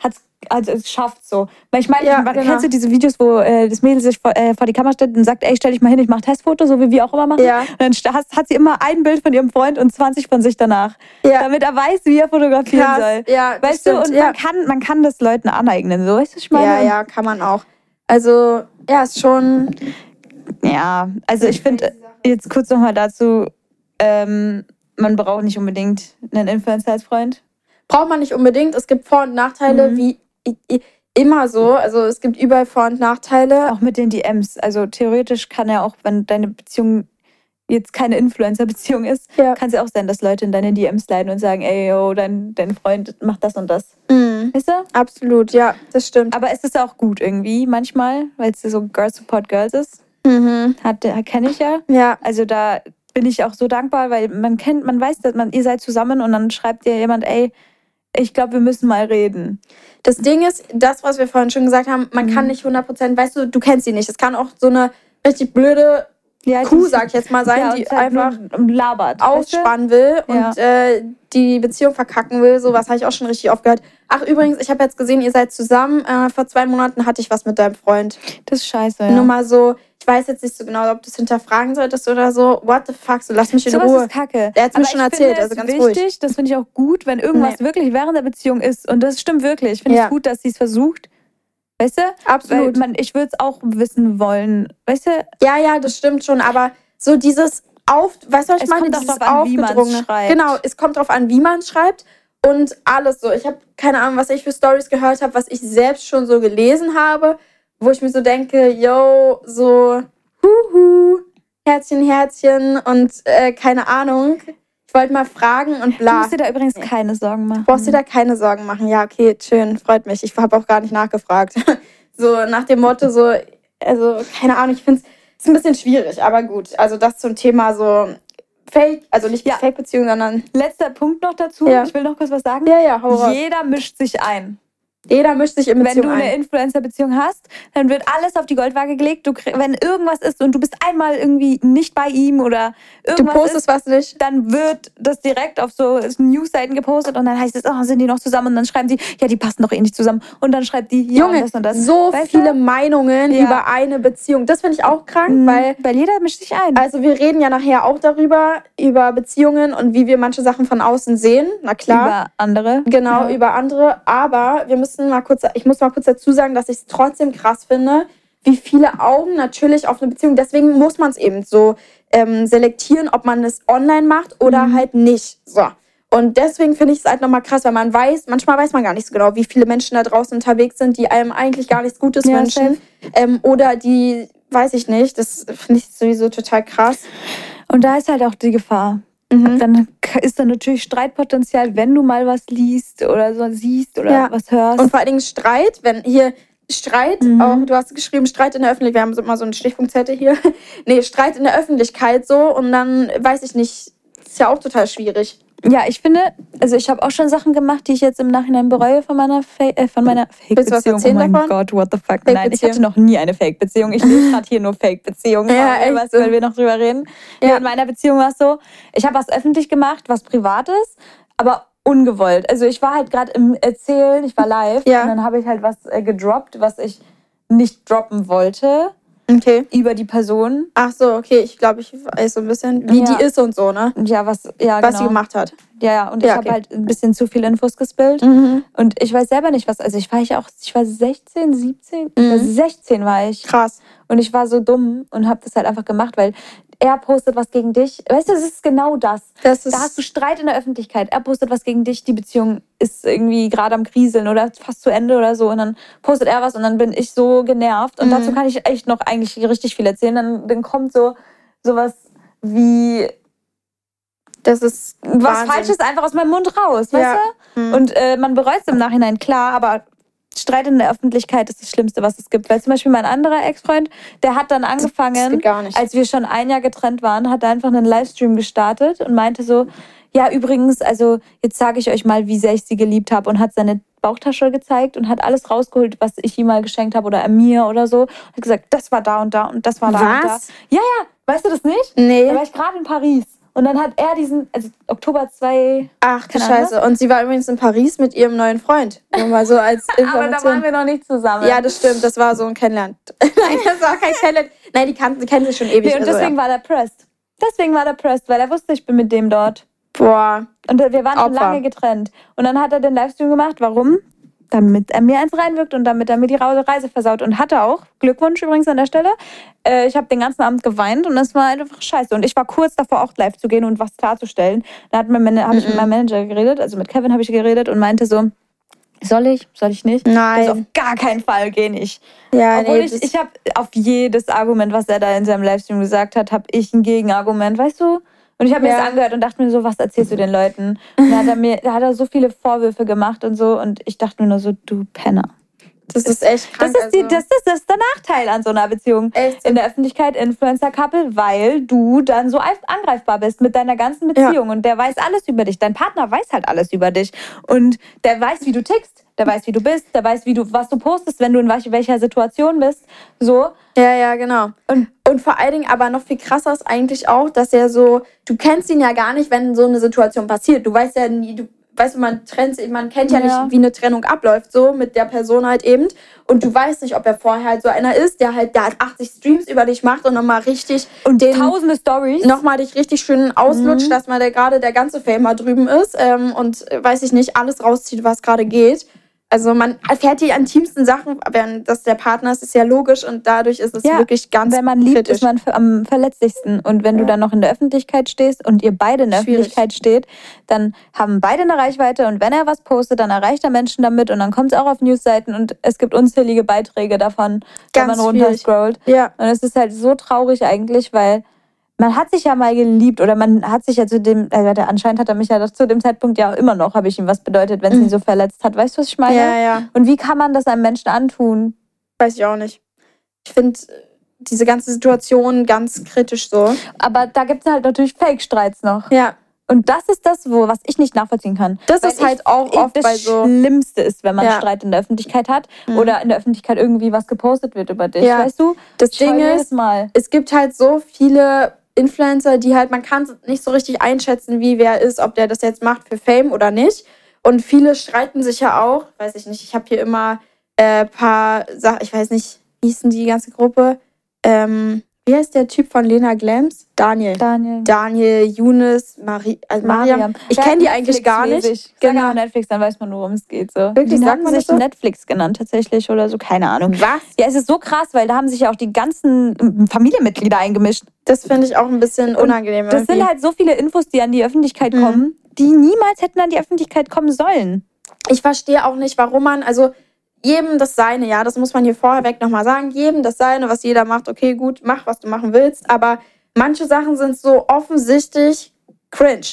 hat also es schafft so. Weil ich meine, Ja, genau. kennst du diese Videos, wo äh, das Mädel sich vor, äh, vor die Kamera stellt und sagt, ey, stell dich mal hin, ich mache Testfoto, so wie wir auch immer machen. Ja. Und dann sta- hat, sie immer ein Bild von ihrem Freund und 20 von sich danach. Ja. Damit er weiß, wie er fotografieren Krass. soll. Ja, weißt du, und ja. man, kann, man kann das Leuten aneignen, so weißt du, was ich meine? ja, ja, kann man auch. Also, ja, ist schon. Ja, also ich finde, jetzt kurz nochmal dazu, ähm, man braucht nicht unbedingt einen Influencer als Freund. Braucht man nicht unbedingt. Es gibt Vor- und Nachteile, Mhm. wie immer so. Also, es gibt überall Vor- und Nachteile. Auch mit den DMs. Also theoretisch kann ja auch, wenn deine Beziehung jetzt keine Influencer-Beziehung ist, Ja. kann es ja auch sein, dass Leute in deine DMs leiden und sagen, ey, yo, dein, dein Freund macht das und das. Mhm. Weißt du? Absolut, ja, das stimmt. Aber es ist auch gut irgendwie manchmal, weil es so Girls Support Girls ist. Mhm. Hat, kenne ich ja. Ja, Also da bin ich auch so dankbar, weil man kennt, man weiß, dass man, ihr seid zusammen und dann schreibt dir jemand, ey, ich glaube, wir müssen mal reden. Das Ding ist, das, was wir vorhin schon gesagt haben, man Mhm. kann nicht 100%, weißt du, du kennst sie nicht. Es kann auch so eine richtig blöde Ja, Kuh, sag ich jetzt mal, sein, ja, die halt einfach labert. ausspannen will Ja. und äh, die Beziehung verkacken will. So was habe ich auch schon richtig oft gehört. Ach, übrigens, ich habe jetzt gesehen, ihr seid zusammen. Äh, vor zwei Monaten hatte ich was mit deinem Freund. Das ist scheiße, ja. Nur mal so, weiß jetzt nicht so genau, ob du es hinterfragen solltest oder so. What the fuck, so lass mich in Sowas Ruhe. ist kacke. Der hat's mir Aber schon erzählt, also es ganz wichtig, ruhig. Das finde ich auch gut, wenn irgendwas Nee. wirklich während der Beziehung ist. Und das stimmt wirklich. Ich finde Ja. es gut, dass sie es versucht. Weißt du? Absolut. Man, ich würde es auch wissen wollen. Weißt du? Ja, ja, das stimmt schon, aber so dieses auf, weißt du, was ich Es meine? kommt dieses Aufgedrungene. schreibt. Genau, es kommt drauf an, wie man schreibt und alles so. Ich habe keine Ahnung, was ich für Stories gehört habe, was ich selbst schon so gelesen habe, wo ich mir so denke, yo, so huhu, Herzchen, Herzchen und äh, keine Ahnung. Ich wollte mal fragen und Du bla. musst dir da übrigens keine Sorgen machen. Brauchst dir da keine Sorgen machen. Ja, okay, schön, freut mich. Ich habe auch gar nicht nachgefragt. so nach dem Motto, so, also keine Ahnung, ich finde es ein bisschen schwierig, aber gut. Also das zum Thema so Fake, also nicht Ja. Fake-Beziehung, sondern Letzter Punkt noch dazu. Ja. Ich will noch kurz was sagen. ja, ja, hau raus. Jeder mischt sich ein. Jeder mischt sich in Wenn Beziehung du eine ein. Influencer-Beziehung hast, dann wird alles auf die Goldwaage gelegt. Du wenn irgendwas ist und du bist einmal irgendwie nicht bei ihm oder Du irgendwas postest ist, was nicht. dann wird das direkt auf so Newsseiten gepostet und dann heißt es, oh, sind die noch zusammen? Und dann schreiben die, ja, die passen doch eh nicht zusammen. Und dann schreibt die, ja, Junge, das und das. so Weißt viele du? Meinungen Ja. über eine Beziehung. Das finde ich auch krank, Mhm, weil weil jeder mischt sich ein. also wir reden ja nachher auch darüber, über Beziehungen und wie wir manche Sachen von außen sehen. Na klar. Über andere. Genau, Ja. über andere. Aber wir müssen mal kurz, ich muss mal kurz dazu sagen, dass ich es trotzdem krass finde, wie viele Augen natürlich auf eine Beziehung. Deswegen muss man es eben so ähm, selektieren, ob man es online macht oder Mhm. halt nicht. So. Und deswegen finde ich es halt nochmal krass, weil man weiß, manchmal weiß man gar nicht so genau, wie viele Menschen da draußen unterwegs sind, die einem eigentlich gar nichts Gutes Ja, wünschen. Ähm, oder die, weiß ich nicht, das finde ich sowieso total krass. Und da ist halt auch die Gefahr. Mhm. Dann ist da natürlich Streitpotenzial, wenn du mal was liest oder so siehst oder Ja. was hörst. Und vor allen Dingen Streit, wenn hier Streit, Mhm. auch du hast geschrieben, Streit in der Öffentlichkeit, wir haben so immer so einen Stichpunktzettel hier. nee, Streit in der Öffentlichkeit so und dann weiß ich nicht, ist ja auch total schwierig. Ja, ich finde, also ich habe auch schon Sachen gemacht, die ich jetzt im Nachhinein bereue von meiner, Fa äh, von meiner Fake-Beziehung. Oh mein davon? Gott, what the fuck. Nein, ich hatte noch nie eine Fake-Beziehung. Ich lese gerade hier nur Fake-Beziehungen. Ja, was, weil wir noch drüber reden. Ja. Ja. In meiner Beziehung war es so, ich habe was öffentlich gemacht, was Privates, aber ungewollt. Also ich war halt gerade im Erzählen, ich war live Ja. und dann habe ich halt was äh, gedroppt, was ich nicht droppen wollte Okay. über die Person. Ach so, okay, ich glaube, ich weiß so ein bisschen, wie Ja. die ist und so, ne? Ja, was, ja, Was genau. sie gemacht hat. Ja, ja, und Ja, ich okay. habe halt ein bisschen zu viel Infos gespillt. Mhm. Und ich weiß selber nicht, was. Also ich war ich auch, ich war 16, 17, ich war Mhm. 16 war ich. Krass. Und ich war so dumm und habe das halt einfach gemacht, weil er postet was gegen dich. Weißt du, das ist genau das. Das ist Da hast du Streit in der Öffentlichkeit. Er postet was gegen dich, die Beziehung ist irgendwie gerade am Kriseln oder fast zu Ende oder so. Und dann postet er was und dann bin ich so genervt. Und Mhm. dazu kann ich echt noch eigentlich richtig viel erzählen. Dann, dann kommt so sowas wie das ist was Wahnsinn. Falsches einfach aus meinem Mund raus, Ja. weißt du? Mhm. Und äh, man bereut es im Nachhinein, klar, aber Streit in der Öffentlichkeit ist das Schlimmste, was es gibt. Weil zum Beispiel mein anderer Ex-Freund, der hat dann angefangen, als wir schon ein Jahr getrennt waren, hat einfach einen Livestream gestartet und meinte so, ja, übrigens, also jetzt sage ich euch mal, wie sehr ich sie geliebt habe und hat seine Bauchtasche gezeigt und hat alles rausgeholt, was ich ihm mal geschenkt habe oder er mir oder so. Hat gesagt, das war da und da und das war da und da. Was? Ja, ja, weißt du das nicht? Nee. Da war ich gerade in Paris. Und dann hat er diesen, also Oktober 2. Ach Keine Ahnung. Scheiße. Und sie war übrigens in Paris mit ihrem neuen Freund. Nur mal so als Aber da waren wir noch nicht zusammen. Ja, das stimmt. Das war so ein Kennenlernen. Nein, das war kein Kennenlernen. Nein, die kannten, die kennen sich schon ewig. nee, und also, deswegen ja. war der pressed. Deswegen war der pressed, weil er wusste, ich bin mit dem dort. Boah. Und wir waren schon lange getrennt. Und dann hat er den Livestream gemacht. Warum? Damit er mir eins reinwirkt und damit er mir die Reise versaut. Und hatte auch. Glückwunsch übrigens an der Stelle. Äh, ich habe den ganzen Abend geweint und das war einfach scheiße. Und ich war kurz davor, auch live zu gehen und was klarzustellen. Da hat mein Man- habe ich mit meinem Manager geredet, also mit Kevin habe ich geredet und meinte so, soll ich, soll ich nicht? Nein. Also auf gar keinen Fall, geh nicht. Ja, Obwohl nee, ich, ich habe auf jedes Argument, was er da in seinem Livestream gesagt hat, habe ich ein Gegenargument, weißt du? Und ich habe mir Ja. das angehört und dachte mir so, was erzählst du den Leuten? Und da hat er mir, da hat er so viele Vorwürfe gemacht und so und ich dachte mir nur so, du Penner. Das ist echt Das krank. ist, die, also. das, ist, das ist der Nachteil an so einer Beziehung. Echt. In der Öffentlichkeit Influencer-Couple, weil du dann so eif- angreifbar bist mit deiner ganzen Beziehung. Und der weiß alles über dich. Dein Partner weiß halt alles über dich. Und der weiß, wie du tickst. Der weiß, wie du bist. Der weiß, wie du, was du postest, wenn du in welch- welcher Situation bist. So. Ja, ja, genau. Und Und vor allen Dingen aber noch viel krasser ist eigentlich auch, dass er so, du kennst ihn ja gar nicht, wenn so eine Situation passiert. Du weißt ja nie, du weißt, man trennt sich, man kennt ja, Ja. nicht, wie eine Trennung abläuft, so mit der Person halt eben. Und du weißt nicht, ob er vorher halt so einer ist, der halt, der halt 80 Streams über dich macht und nochmal richtig Und den tausende Stories. nochmal dich richtig schön auslutscht, Mhm. dass mal der gerade der ganze Fame mal drüben ist ähm, und äh, weiß ich nicht, alles rauszieht, was gerade geht. Also man erfährt die intimsten Sachen, wenn das der Partner ist, ist ja logisch und dadurch ist es Ja, wirklich ganz wenn man liebt, kritisch. ist man am verletzlichsten. Und wenn du dann noch in der Öffentlichkeit stehst und ihr beide in der Schwierig. Öffentlichkeit steht, dann haben beide eine Reichweite. Und wenn er was postet, dann erreicht er Menschen damit. Und dann kommt es auch auf Newsseiten und es gibt unzählige Beiträge davon, wenn Ganz man schwierig. runterscrollt. ja. Und es ist halt so traurig eigentlich, weil man hat sich ja mal geliebt oder man hat sich ja zu dem, also der, anscheinend hat er mich ja zu dem Zeitpunkt ja immer noch, habe ich ihm was bedeutet, wenn es ihn so verletzt hat. Weißt du, was ich meine? Mhm. Ja, ja. Und wie kann man das einem Menschen antun? Weiß ich auch nicht. Ich finde diese ganze Situation ganz kritisch so. Aber da gibt es halt natürlich Fake-Streits noch. Ja. Und das ist das, wo, was ich nicht nachvollziehen kann. Das Weil ist halt ich- auch ich- oft das bei so- Schlimmste ist, wenn man Ja. Streit in der Öffentlichkeit hat Mhm. oder in der Öffentlichkeit irgendwie was gepostet wird über dich. Ja. Weißt du? Das Ding ist, Mal. es gibt halt so viele Influencer, die halt, man kann nicht so richtig einschätzen, wie wer ist, ob der das jetzt macht für Fame oder nicht. Und viele streiten sich ja auch, weiß ich nicht, ich habe hier immer äh, paar Sachen, ich weiß nicht, wie hieß denn die ganze Gruppe? Ähm, wie heißt der Typ von Lena Glams? Daniel. Daniel. Daniel, Younes, Marie, also Mariam. Ich Ja, kenne die eigentlich gar nicht. Sag Genau. aber Netflix, dann weiß man, worum es geht. So. Wirklich? Die Sagt man sich das so? Netflix genannt tatsächlich oder so, keine Ahnung. Was? Ja, es ist so krass, weil da haben sich ja auch die ganzen ähm, Familienmitglieder eingemischt. Das finde ich auch ein bisschen unangenehm. Das sind irgendwie. halt so viele Infos, die an die Öffentlichkeit Mhm. kommen, die niemals hätten an die Öffentlichkeit kommen sollen. Ich verstehe auch nicht, warum man, also jedem das Seine, ja, das muss man hier vorweg nochmal sagen, jedem das Seine, was jeder macht, okay, gut, mach, was du machen willst, aber manche Sachen sind so offensichtlich cringe.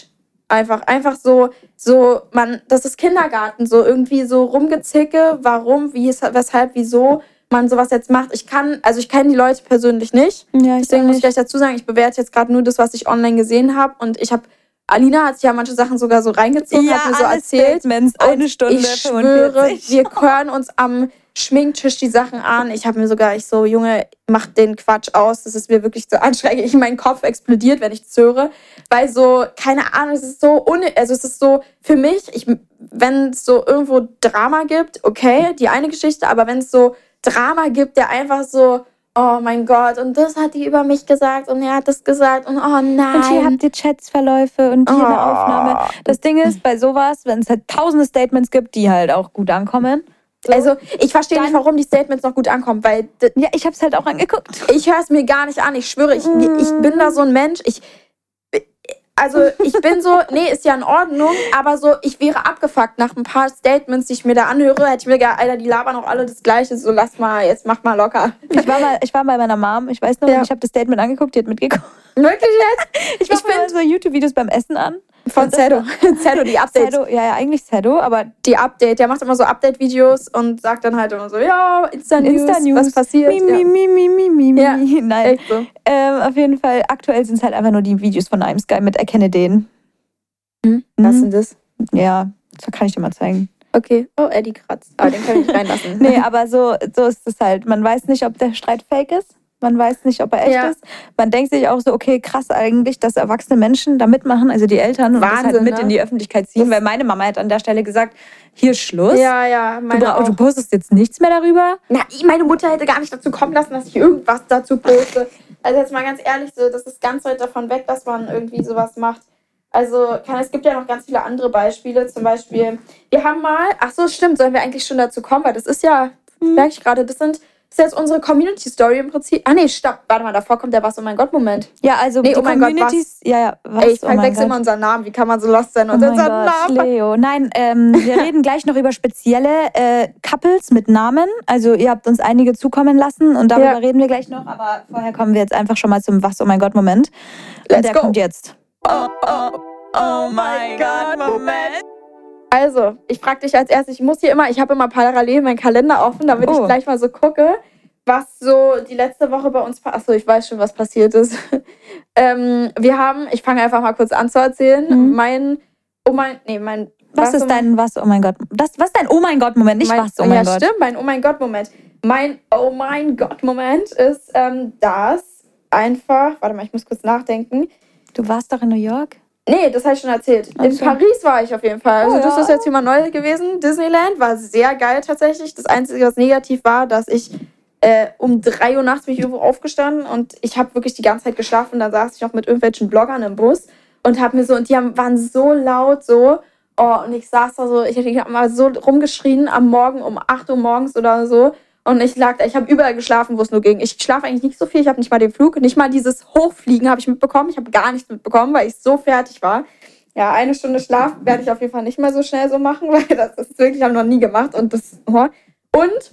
Einfach, einfach so, so, man, das ist Kindergarten, so irgendwie so rumgezicke, warum, wie, weshalb, wieso man sowas jetzt macht. Ich kann, also ich kenne die Leute persönlich nicht. Ja, Deswegen muss ich gleich dazu sagen, ich bewerte jetzt gerade nur das, was ich online gesehen habe. Und ich habe, Alina hat sich ja manche Sachen sogar so reingezogen, hat mir so erzählt. Eine Und Stunde, ich schwöre, 45. wir hören uns am Schminktisch die Sachen an. Ich habe mir sogar, ich so, Junge, mach den Quatsch aus. Das ist mir wirklich so anstrengend. Ich, mein Kopf explodiert, wenn ich das höre. Weil so, keine Ahnung, es ist so, un also es ist so, für mich, ich, wenn es so irgendwo Drama gibt, okay, die eine Geschichte, aber wenn es so Drama gibt, der einfach so, oh mein Gott, und das hat die über mich gesagt und er hat das gesagt und oh nein. Und hier habt ihr Chatsverläufe und hier eine Oh. Aufnahme. Das Ding ist, bei sowas, wenn es halt tausende Statements gibt, die halt auch gut ankommen. So. also ich verstehe nicht, warum die Statements noch gut ankommen, weil ja, ich hab's halt auch angeguckt. ich höre es mir gar nicht an. Ich schwöre, ich, ich bin da so ein Mensch. Ich, also ich bin so, nee, ist ja in Ordnung, aber so, ich wäre abgefuckt nach ein paar Statements, die ich mir da anhöre, hätte ich mir gedacht, Alter, die labern auch alle das Gleiche, so lass mal, jetzt mach mal locker. Ich war, mal, ich war bei meiner Mom, ich weiß noch, Ja. ich habe das Statement angeguckt, die hat mitgekommen. Wirklich jetzt? Ich Ich find- mir so YouTube-Videos beim Essen an. Von Zedo. Zedo, die Updates. Zedo, ja, ja, eigentlich Zedo, aber Die Update, der macht immer so Update-Videos und sagt dann halt immer so, ja, Insta-News, Insta-News. was passiert. Mi, mi, mi, mi, mi, mi, mi. Ja, Nein. Echt so. Ähm, auf jeden Fall, aktuell sind es halt einfach nur die Videos von I'm Sky mit Erkenne den. Was Mhm. denn das? Ja, das kann ich dir mal zeigen. Okay. Oh, Eddie kratzt. Aber den kann ich reinlassen. Nee, aber so, so ist es halt. Man weiß nicht, ob der Streit fake ist. Man weiß nicht, ob er echt Ja. ist. Man denkt sich auch so, okay, krass eigentlich, dass erwachsene Menschen da mitmachen, also die Eltern, und das halt Wahnsinn, mit ne? in die Öffentlichkeit ziehen. Das- weil meine Mama hat an der Stelle gesagt, hier ist Schluss. Ja, ja, du, meine auch. du postest jetzt nichts mehr darüber. Na, meine Mutter hätte gar nicht dazu kommen lassen, dass ich irgendwas dazu poste. Also jetzt mal ganz ehrlich, so, das ist ganz weit davon weg, dass man irgendwie sowas macht. Also kann, es gibt ja noch ganz viele andere Beispiele. Zum Beispiel, wir haben mal, ach so, stimmt, sollen wir eigentlich schon dazu kommen, weil das ist ja, merke ich gerade, das sind das ist jetzt unsere Community Story im Prinzip. Ah nee, stopp, warte mal, davor kommt der was, oh mein Gott, Moment. Ja, also Nee, die oh mein Gott, Communities, ja, ja, was? Ey, ich oh verwechsel immer unseren Namen. Wie kann man so lost sein Oh und mein unseren Gott, Namen? Leo. Nein, ähm, wir reden gleich noch über spezielle äh, Couples mit Namen. Also ihr habt uns einige zukommen lassen und darüber Ja. reden wir gleich noch. Aber vorher kommen wir jetzt einfach schon mal zum Was, oh mein Gott, Moment. Und Let's der go. kommt jetzt. Oh, oh, oh mein Gott, Moment. Also, ich frage dich als erstes, ich muss hier immer, ich habe immer parallel meinen Kalender offen, damit ich Oh. gleich mal so gucke, was so die letzte Woche bei uns Achso, ich weiß schon, was passiert ist. ähm, wir haben, ich fange einfach mal kurz an zu erzählen. Mhm. Mein, oh mein, nee, mein. Was ist dein Was, oh mein Gott? Das, was ist dein Oh mein Gott, Moment? Nicht mein, Was, oh mein ja, Gott. stimmt, mein Oh mein Gott-Moment. Mein Oh mein Gott-Moment ist, ähm, das einfach, warte mal, ich muss kurz nachdenken. Du warst doch in New York? Nee, das habe ich schon erzählt. In. Paris war ich auf jeden Fall. Also Oh, das ja. ist jetzt hier mal neu gewesen. Disneyland war sehr geil tatsächlich. Das Einzige, was negativ war, dass ich äh, um 3 Uhr nachts bin ich irgendwo aufgestanden und ich habe wirklich die ganze Zeit geschlafen. Dann saß ich noch mit irgendwelchen Bloggern im Bus und habe mir so, und die haben, waren so laut so. Oh, und ich saß da so, ich habe mal so rumgeschrien am Morgen um 8 Uhr morgens oder so. Und ich lag da, ich habe überall geschlafen, wo es nur ging. Ich schlafe eigentlich nicht so viel. Ich habe nicht mal den Flug, nicht mal dieses Hochfliegen habe ich mitbekommen. Ich habe gar nichts mitbekommen, weil ich so fertig war. Ja, eine Stunde Schlaf werde ich auf jeden Fall nicht mehr so schnell so machen, weil das ist wirklich, habe ich noch nie gemacht. Und das, oh. und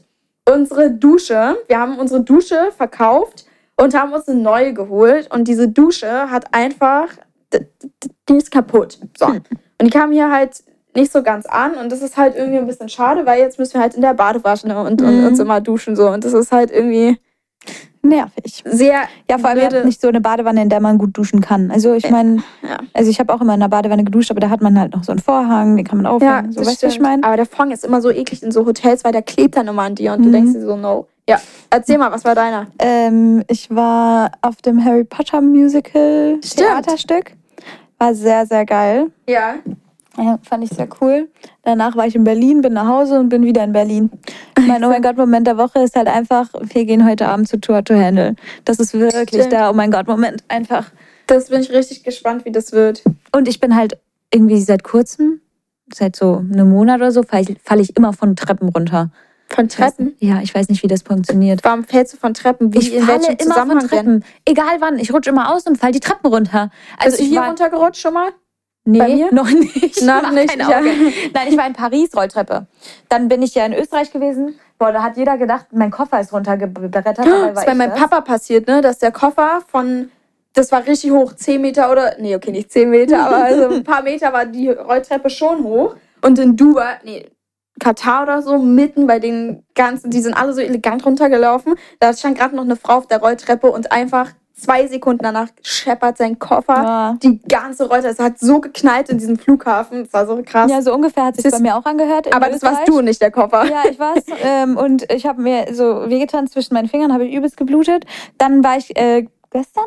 unsere Dusche, wir haben unsere Dusche verkauft und haben uns eine neue geholt. Und diese Dusche hat einfach, die ist kaputt. So. Und die kam hier halt nicht so ganz an und das ist halt irgendwie ein bisschen schade, weil jetzt müssen wir halt in der Badewaschne und, und Mhm. uns immer duschen so und das ist halt irgendwie Nervig. sehr Ja, vor allem blöde- habt nicht so eine Badewanne, in der man gut duschen kann. Also ich meine, ja. also ich habe auch immer in einer Badewanne geduscht, aber da hat man halt noch so einen Vorhang, den kann man Ja, aufhängen. so, das weißt du, was ich meine? Aber der Fong ist immer so eklig in so Hotels, weil der klebt dann immer an dir und du Mhm. denkst dir so, no. Ja, erzähl mal, was war deiner? Ähm, ich war auf dem Harry Potter Musical Stimmt. Theaterstück. War sehr, sehr geil. Ja. Ja, fand ich sehr cool. Danach war ich in Berlin, bin nach Hause und bin wieder in Berlin. Mein Oh mein Gott Moment der Woche ist halt einfach, wir gehen heute Abend zu Tour to Handle. Das ist wirklich Stimmt. der Oh mein Gott Moment einfach. Das bin ich richtig gespannt, wie das wird. Und ich bin halt irgendwie seit kurzem, seit so einem Monat oder so, falle ich, fall ich immer von Treppen runter. Von Treppen? Ja, ich weiß nicht, wie das funktioniert. Warum fällst du von Treppen? Wie, Ich in falle immer von Zusammenhang denn? Treppen. Egal wann, ich rutsche immer aus und fall die Treppen runter. Also Bist du hier war, runtergerutscht schon mal? Nee, noch nicht. Noch nicht, ja. Nein, ich war in Paris Rolltreppe. Dann bin ich ja in Österreich gewesen. Boah, da hat jeder gedacht, mein Koffer ist runtergebrettert. Das ist bei meinem das. Papa passiert, ne? Dass der Koffer von, das war richtig hoch, 10 Meter oder, nee, okay, nicht 10 Meter, aber also ein paar Meter war die Rolltreppe schon hoch. Und in Dubai, nee, Katar oder so, mitten bei den ganzen, die sind alle so elegant runtergelaufen. Da stand gerade noch eine Frau auf der Rolltreppe und einfach zwei Sekunden danach scheppert sein Koffer. Ja. Die ganze Rolltreppe, es hat so geknallt in diesem Flughafen. Das war so krass. Ja, so ungefähr hat sich Das bei mir auch angehört. aber das warst du, nicht der Koffer. Ja, ich weiß. ähm, und ich habe mir so wehgetan zwischen meinen Fingern, habe ich übelst geblutet. Dann war ich äh, gestern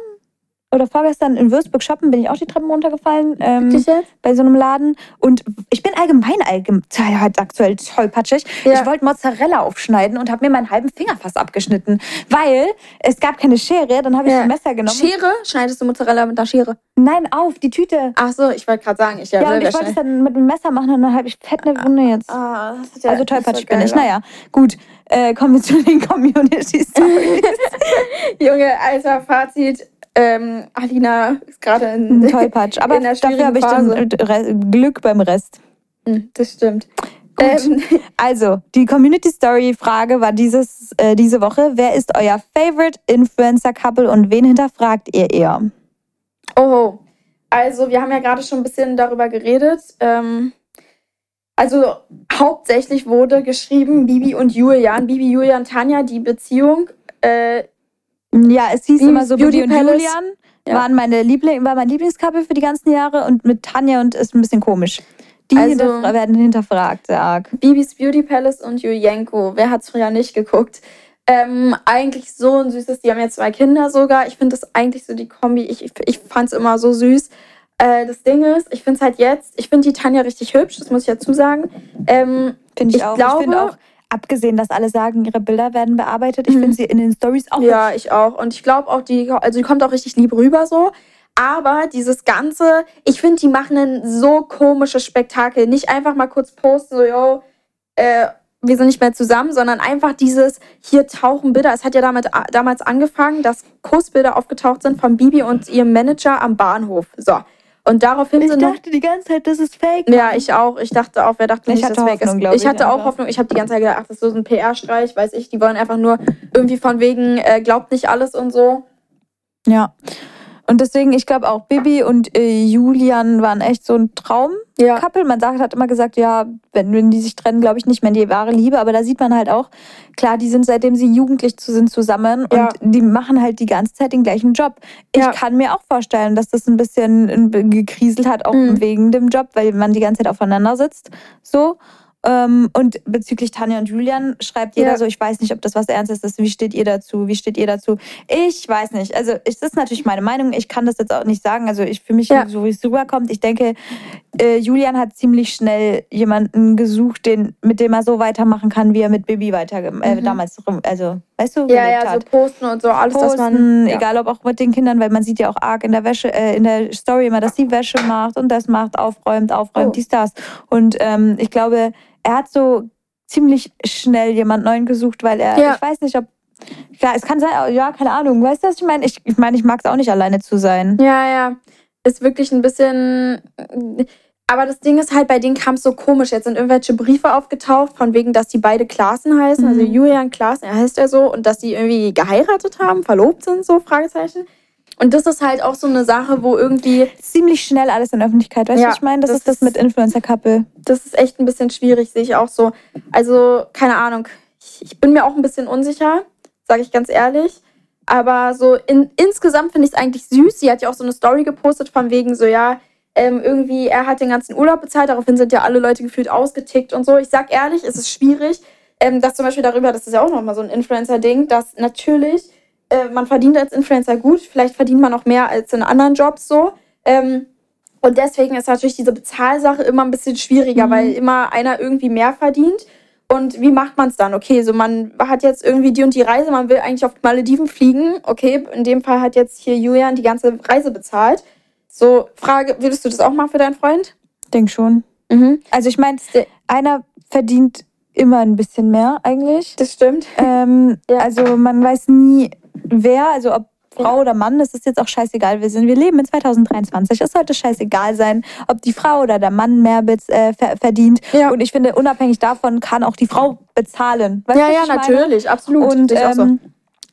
oder vorgestern in Würzburg shoppen, bin ich auch die Treppen runtergefallen. Ähm, bei so einem Laden. Und ich bin allgemein, allgemein halt aktuell tollpatschig. Ja. Ich wollte Mozzarella aufschneiden und habe mir meinen halben Finger fast abgeschnitten. Weil es gab keine Schere, dann habe ich Ja. ein Messer genommen. Schere? Schneidest du Mozzarella mit einer Schere? Nein, auf, die Tüte. Ach so, ich wollte gerade sagen, ich ja, Ja, und ich wollte es dann mit dem Messer machen und dann habe ich fett eine Wunde jetzt. Ah, das ist ja Also so tollpatschig bin ich. Naja, gut. Äh, kommen wir zu den Community Stories. Junge, alter Fazit. Ähm, Alina ist gerade in, Tollpatsch. Aber in der dafür habe ich dann Glück beim Rest. Hm, Das stimmt. Gut. Ähm, Also, die Community Story Frage war dieses, äh, diese Woche. Wer ist euer Favorite Influencer Couple und wen hinterfragt ihr eher? oh, also wir haben ja gerade schon ein bisschen darüber geredet. Ähm, also hauptsächlich wurde geschrieben Bibi und Julian. Bibi, Julian, Tanja, die Beziehung. Äh, Ja, es hieß Bibis immer so, Beauty Beauty und. Julian Ja. waren meine Liebling, war mein Lieblingscouple für die ganzen Jahre und mit Tanja und ist ein bisschen komisch. Die Also- hinterfra- werden hinterfragt, sag. Bibis Beauty Palace und Julienko. Wer hat's früher nicht geguckt? Ähm, eigentlich so ein süßes, die haben ja zwei Kinder sogar. Ich finde das eigentlich so die Kombi, ich, ich, ich fand es immer so süß. Äh, das Ding ist, ich finde es halt jetzt, ich finde die Tanja richtig hübsch, das muss ich dazu sagen. Ähm, Finde ich, Ich auch. glaube- ich finde auch, abgesehen, dass alle sagen, ihre Bilder werden bearbeitet, ich Mhm. finde sie in den Stories auch ja, ich auch. Und ich glaube auch, die, also die kommt auch richtig lieb rüber so. Aber dieses Ganze, ich finde, die machen ein so komisches Spektakel. Nicht einfach mal kurz posten, so, yo, äh, wir sind nicht mehr zusammen, sondern einfach dieses, hier tauchen Bilder. Es hat ja damit, damals angefangen, dass Kussbilder aufgetaucht sind von Bibi und ihrem Manager am Bahnhof. So. Und daraufhin Ich sind noch dachte die ganze Zeit, das ist fake. Ja, ich auch. Ich dachte auch, wer dachte Ich nicht, hatte dass Fake Hoffnung, ist. Ich ich, hatte auch Hoffnung. Ich habe die ganze Zeit gedacht, ach, das ist so ein PR-Streich, weiß ich. Die wollen einfach nur irgendwie von wegen, äh, glaubt nicht alles und so. Ja. Und deswegen, ich glaube auch, Bibi und äh, Julian waren echt so ein Traum-Couple. Ja. Man sagt, hat immer gesagt, ja, wenn, wenn die sich trennen, glaube ich nicht mehr die wahre Liebe. Aber da sieht man halt auch, klar, die sind seitdem sie jugendlich sind zusammen und Ja. die machen halt die ganze Zeit den gleichen Job. Ich Ja. kann mir auch vorstellen, dass das ein bisschen äh, gekriselt hat, auch Mhm. wegen dem Job, weil man die ganze Zeit aufeinander sitzt. So. Ähm, und bezüglich Tanja und Julian schreibt jeder Ja. so, ich weiß nicht, ob das was Ernstes ist. Wie steht ihr dazu? Wie steht ihr dazu? Ich weiß nicht. Also, es ist natürlich meine Meinung. Ich kann das jetzt auch nicht sagen. Also, ich für mich, Ja. so wie es rüberkommt, ich denke, äh, Julian hat ziemlich schnell jemanden gesucht, den, mit dem er so weitermachen kann, wie er mit Bibi weiter äh, Mhm. damals also, weißt du, Ja, ja, so hat. posten und so, alles, dass man. Posten, Ja. egal ob auch mit den Kindern, weil man sieht ja auch arg in der Wäsche, äh, in der Story immer, dass sie Wäsche macht und das macht, aufräumt, aufräumt, Oh. dies, das. Und ähm, ich glaube, er hat so ziemlich schnell jemand neuen gesucht, weil er, Ja. ich weiß nicht, ob, klar, es kann sein, ja, keine Ahnung, weißt du, was ich meine? Ich, ich meine, ich mag es auch nicht, alleine zu sein. Ja, ja. Ist wirklich ein bisschen. Aber das Ding ist halt, bei denen kam es so komisch. Jetzt sind irgendwelche Briefe aufgetaucht, von wegen, dass die beide Klaassen heißen. Also Mhm. Julian Klaassen, er heißt er so. Und dass die irgendwie geheiratet haben, verlobt sind, so, Fragezeichen. Und das ist halt auch so eine Sache, wo irgendwie. Ziemlich schnell alles in der Öffentlichkeit, weißt du, Ja, was ich meine? Das, das ist das mit Influencer-Couple. Das ist echt ein bisschen schwierig, sehe ich auch so. Also, keine Ahnung. Ich, ich bin mir auch ein bisschen unsicher, sage ich ganz ehrlich. Aber so in, insgesamt finde ich es eigentlich süß. Sie hat ja auch so eine Story gepostet von wegen so, ja, ähm, irgendwie, er hat den ganzen Urlaub bezahlt, daraufhin sind ja alle Leute gefühlt ausgetickt und so. Ich sag ehrlich, es ist schwierig. Ähm, das zum Beispiel darüber, das ist ja auch nochmal so ein Influencer-Ding, dass natürlich, äh, man verdient als Influencer gut, vielleicht verdient man auch mehr als in anderen Jobs so. Ähm, und deswegen ist natürlich diese Bezahlsache immer ein bisschen schwieriger, Mhm. weil immer einer irgendwie mehr verdient. Und wie macht man es dann? Okay, so man hat jetzt irgendwie die und die Reise, man will eigentlich auf die Malediven fliegen. Okay, in dem Fall hat jetzt hier Julian die ganze Reise bezahlt. So, Frage, würdest du das auch machen für deinen Freund? Denk schon. Mhm. Also ich meine, einer verdient immer ein bisschen mehr eigentlich. Das stimmt. Ähm, Ja. Also man weiß nie, wer, also ob Frau oder Mann, es ist jetzt auch scheißegal. Wir, sind, wir leben in 2023. Es sollte scheißegal sein, ob die Frau oder der Mann mehr äh, ver- verdient. Ja. Und ich finde, unabhängig davon kann auch die Frau bezahlen. Weißt Ja, ja, was ich meine? natürlich, absolut. Und ich auch so. ähm,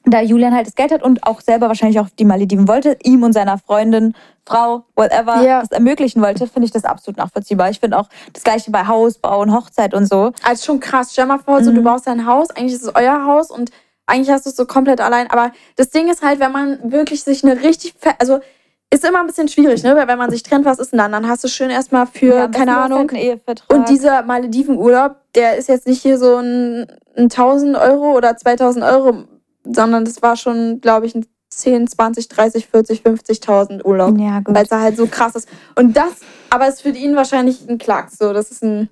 da Julian halt das Geld hat und auch selber wahrscheinlich auf die Malediven wollte, ihm und seiner Freundin, Frau, whatever, Ja. das ermöglichen wollte, finde ich das absolut nachvollziehbar. Ich finde auch das Gleiche bei Hausbau und Hochzeit und so. Also schon krass. Stell mal vor, so, Mhm. du baust dein Haus, eigentlich ist es euer Haus und eigentlich hast du es so komplett allein. Aber das Ding ist halt, wenn man wirklich sich eine richtig, also ist immer ein bisschen schwierig, ne? Weil wenn man sich trennt, was ist denn dann? Dann hast du schön erstmal für, Ja, keine Ahnung. Und dieser Maledivenurlaub, der ist jetzt nicht hier so ein, ein 1000 Euro oder 2000 Euro, sondern das war schon, glaube ich, ein 10, 20, 30, 40, 50.000 Urlaub. Ja, gut. Weil es halt so krass ist. Und das, aber es ist für ihn wahrscheinlich ein Klacks. So, das ist ein,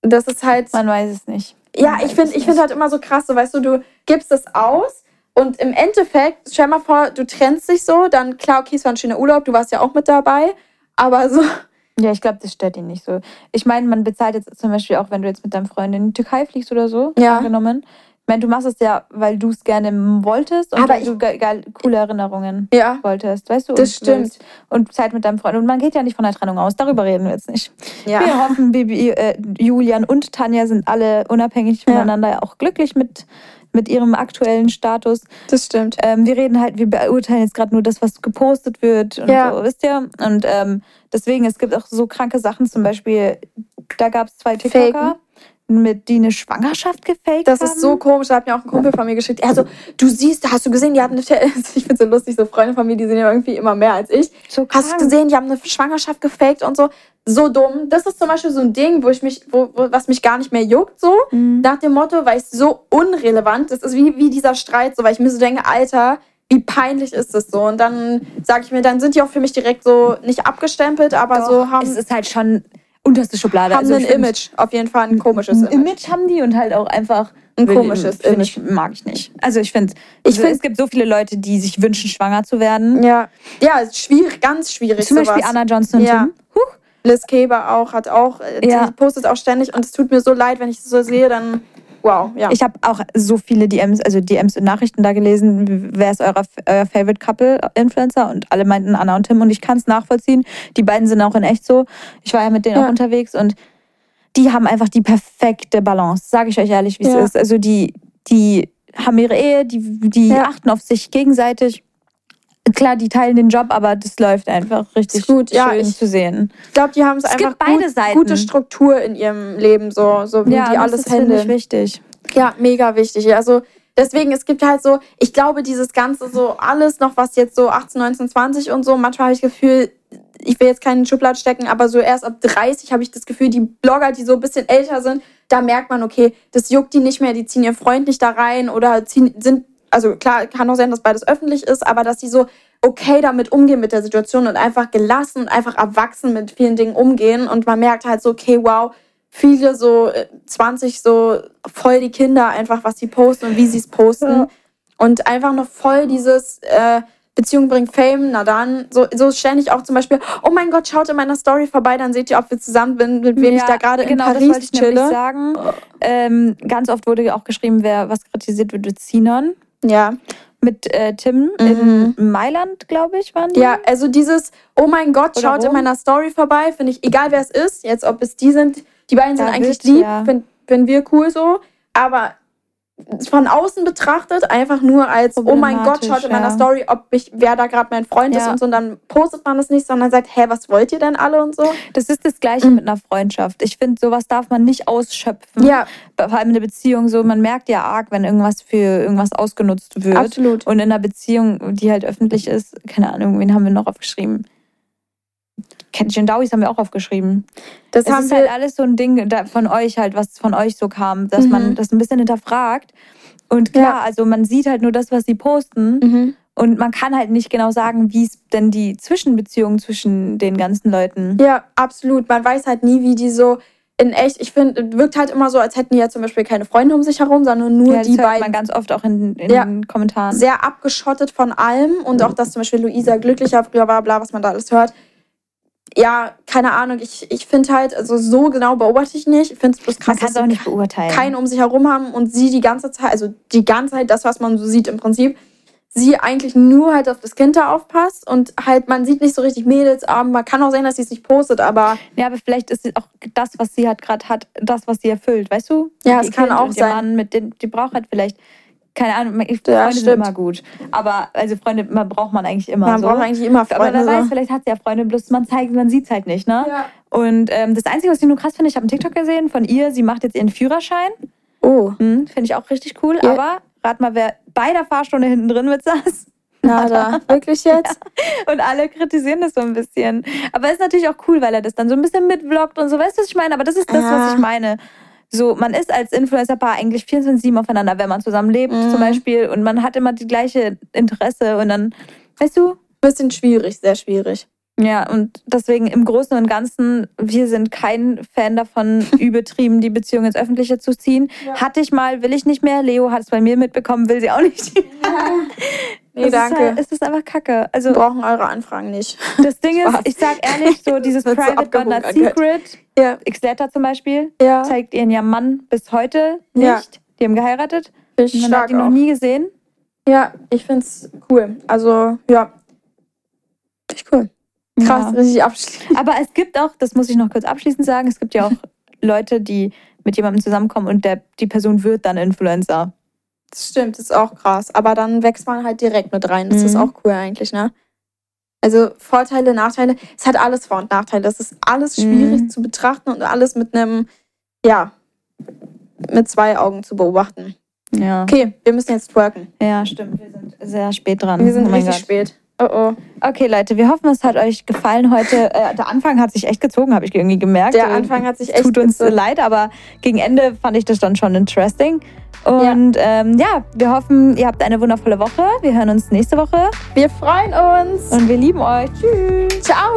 das ist halt. Man weiß es nicht. Ja, ich finde es ich find halt immer so krass, so weißt du, du gibst es aus und im Endeffekt, stell mal vor, du trennst dich so, dann klar, okay, es war ein schöner Urlaub, du warst ja auch mit dabei, aber so, Ja, ich glaube, das stört ihn nicht so. Ich meine, man bezahlt jetzt zum Beispiel auch, wenn du jetzt mit deinem Freund in die Türkei fliegst oder so, Ja. angenommen. Ich meine, du machst es ja, weil du es gerne wolltest und Aber weil du ge geil, coole Erinnerungen ja. wolltest, weißt du? Das und stimmt. willst. Und Zeit mit deinem Freund. Und man geht ja nicht von der Trennung aus. Darüber reden wir jetzt nicht. Ja. Wir hoffen, Bibi, äh, Julian und Tanja sind alle unabhängig Ja. voneinander auch glücklich mit, mit ihrem aktuellen Status. Das stimmt. Ähm, wir reden halt, wir beurteilen jetzt gerade nur das, was gepostet wird und Ja. so, wisst ihr? Und ähm, deswegen, es gibt auch so kranke Sachen, zum Beispiel, da gab es zwei TikToker, mit, die eine Schwangerschaft gefaked Das haben. ist so komisch, da hat mir auch ein Kumpel von mir geschickt. Er so, du siehst, hast du gesehen, die hatten eine, ich finde so lustig, so Freunde von mir, die sehen ja irgendwie immer mehr als ich. So Hast du gesehen, die haben eine Schwangerschaft gefaked und so. So dumm. Das ist zum Beispiel so ein Ding, wo ich mich, wo, wo, was mich gar nicht mehr juckt, so. Mhm. Nach dem Motto, weil es so unrelevant ist. Das ist wie, wie dieser Streit, so, weil ich mir so denke, Alter, wie peinlich ist das so? Und dann sage ich mir, dann sind die auch für mich direkt so nicht abgestempelt, aber Doch, so haben, es ist halt schon unterste Schublade. haben Also ein Image. Auf jeden Fall ein komisches Ein Image. Image haben die und halt auch einfach Ein komisches Image. Ich, mag ich nicht. Also ich finde, Ich ich find- es gibt so viele Leute, die sich wünschen, schwanger zu werden. Ja, ja, ist schwierig, ganz schwierig. Zum Beispiel sowas. Anna Johnson und Ja. Tim. Huch. Liz Keber auch, hat auch, äh, Ja. die postet auch ständig und es tut mir so leid, wenn ich das so sehe, dann wow, ja. Ich habe auch so viele DMs, also DMs und Nachrichten da gelesen, wer ist euer, euer Favorite Couple Influencer und alle meinten Anna und Tim und ich kann es nachvollziehen. Die beiden sind auch in echt so. Ich war ja mit denen Ja. auch unterwegs und die haben einfach die perfekte Balance, sage ich euch ehrlich, wie es Ja. ist. Also die, die haben ihre Ehe, die, die achten auf sich gegenseitig. Klar, die teilen den Job, aber das läuft einfach richtig Ist gut, ja, schön ich- zu sehen. Ich glaube, die haben es Es einfach gibt beide gut, Seiten. gute Struktur in ihrem Leben, so, so wie ja, die das alles ist, finde ich, handeln. wichtig. Ja, mega wichtig. Also deswegen, es gibt halt so, ich glaube, dieses Ganze so alles noch, was jetzt so 18, 19, 20 und so, manchmal habe ich das Gefühl, ich will jetzt keinen Schublad stecken, aber so erst ab 30 habe ich das Gefühl, die Blogger, die so ein bisschen älter sind, da merkt man, okay, das juckt die nicht mehr, die ziehen ihren Freund nicht da rein oder ziehen, sind, also klar, kann auch sein, dass beides öffentlich ist, aber dass die so okay damit umgehen mit der Situation und einfach gelassen und einfach erwachsen mit vielen Dingen umgehen und man merkt halt so, okay, wow, viele so äh, 20 so voll die Kinder einfach, was sie posten und wie sie es posten. Ja. Und einfach noch voll dieses äh, Beziehung bringt Fame, na dann, so, so ständig auch zum Beispiel, oh mein Gott, schaut in meiner Story vorbei, dann seht ihr, ob wir zusammen sind, mit wem ich da gerade genau, in das wollte Paris ich chille. sagen. Ähm, ganz oft wurde auch geschrieben, wer was kritisiert wird, wird Sinon. Ja. Mit äh, Tim Mhm. in Mailand, glaube ich, waren die. Ja, also dieses, oh mein Gott, Oder schaut in Rom. meiner Story vorbei, finde ich, egal wer es ist, jetzt ob es die sind, die beiden sind Da eigentlich lieb, ja. finden finden wir cool so, aber von außen betrachtet einfach nur als, oh mein Gott, schaut in meiner ja. Story, ob ich, wer da gerade mein Freund ist Ja. und so, und dann postet man das nicht, sondern sagt, hä, was wollt ihr denn alle und so? Das ist das Gleiche mit einer Freundschaft. Ich finde, sowas darf man nicht ausschöpfen. Ja, Vor allem in der Beziehung so, man merkt ja arg, wenn irgendwas für irgendwas ausgenutzt wird. absolut. Und in einer Beziehung, die halt öffentlich ist, keine Ahnung, wen haben wir noch aufgeschrieben? Jendawis haben wir auch aufgeschrieben. Das Es haben ist wir, halt alles so ein Ding von euch halt, was von euch so kam, dass Mhm. man das ein bisschen hinterfragt. Und klar, Ja. also man sieht halt nur das, was sie posten. mhm. Und man kann halt nicht genau sagen, wie es denn die Zwischenbeziehung zwischen den ganzen Leuten. ja, absolut. Man weiß halt nie, wie die so in echt, ich finde, wirkt halt immer so, als hätten die ja zum Beispiel keine Freunde um sich herum, sondern nur Ja, das die hört beiden. man ganz oft auch in, in Ja. den Kommentaren. sehr abgeschottet von allem und auch, dass zum Beispiel Luisa glücklicher früher war, bla, was man da alles hört. Ja, keine Ahnung. Ich, ich finde halt, also so genau beobachte ich nicht. Ich finde es bloß man krass, kann dass es auch nicht beurteilen. keinen um sich herum haben und sie die ganze Zeit, also die ganze Zeit das, was man so sieht im Prinzip, sie eigentlich nur halt auf das Kind da aufpasst und halt man sieht nicht so richtig Mädelsabend. Man kann auch sehen, dass sie es nicht postet, aber Ja, aber vielleicht ist auch das, was sie halt gerade hat, das, was sie erfüllt, weißt du? Ja, es kann Kind auch sein. Mann mit den, die braucht halt vielleicht, keine Ahnung, ich- Freunde Ja, sind immer gut. Aber, also Freunde man braucht man eigentlich immer man so. braucht eigentlich immer aber Freunde. wer weiß, vielleicht hat sie ja Freunde, bloß man zeigt, man sieht es halt nicht, ne? Ja. Und ähm, das Einzige, was ich nur krass finde, ich habe einen TikTok gesehen von ihr, sie macht jetzt ihren Führerschein. Oh, Hm, finde ich auch richtig cool. Ja. Aber rat mal, wer bei der Fahrstunde hinten drin mit saß. nada. Wirklich jetzt? Und alle kritisieren das so ein bisschen. Aber ist natürlich auch cool, weil er das dann so ein bisschen mitvloggt und so. Weißt du, was ich meine? Aber das ist das, was ich meine. So, man ist als Influencer-Paar eigentlich 24-7 aufeinander, wenn man zusammen lebt, Mhm. zum Beispiel. Und man hat immer die gleiche Interesse. Und dann, weißt du, Bisschen schwierig, sehr schwierig. Ja, und deswegen im Großen und Ganzen, wir sind kein Fan davon, übertrieben die Beziehung ins Öffentliche zu ziehen. Ja. Hatte ich mal, will ich nicht mehr. Leo hat es bei mir mitbekommen, will sie auch nicht. Nee, Es Ist danke. halt, es ist einfach kacke. Also, Wir brauchen eure Anfragen nicht. das Ding ist, ich sag ehrlich, so dieses so Private But Not Secret, Ja. Xletter zum Beispiel, Ja. zeigt ihren ja Mann bis heute nicht. Ja. Die haben geheiratet. Ich Man hat ihn noch nie gesehen. Ja, ich find's cool. Also, ja. Krass, Ja. richtig abschließend. Aber es gibt auch, das muss ich noch kurz abschließend sagen, es gibt ja auch Leute, die mit jemandem zusammenkommen und der, die Person wird dann Influencer. Das stimmt, das ist auch krass. Aber dann wächst man halt direkt mit rein. Das ist Mhm. auch cool eigentlich, ne? Also Vorteile, Nachteile. Es hat alles Vor- und Nachteile. Das ist alles schwierig Mhm. zu betrachten und alles mit einem, ja, mit zwei Augen zu beobachten. Ja. Okay, wir müssen jetzt twerken. Ja, stimmt. Wir sind sehr spät dran. Wir sind oh richtig Gott. spät. Oh oh. Okay, Leute, wir hoffen, es hat euch gefallen heute. Äh, der Anfang hat sich echt gezogen, habe ich irgendwie gemerkt. Der Anfang hat sich echt Tut uns gezogen. leid, aber gegen Ende fand ich das dann schon interesting. Und ja. Ähm, ja, wir hoffen, ihr habt eine wundervolle Woche. Wir hören uns nächste Woche Wir freuen uns. und wir lieben euch. Tschüss. Ciao.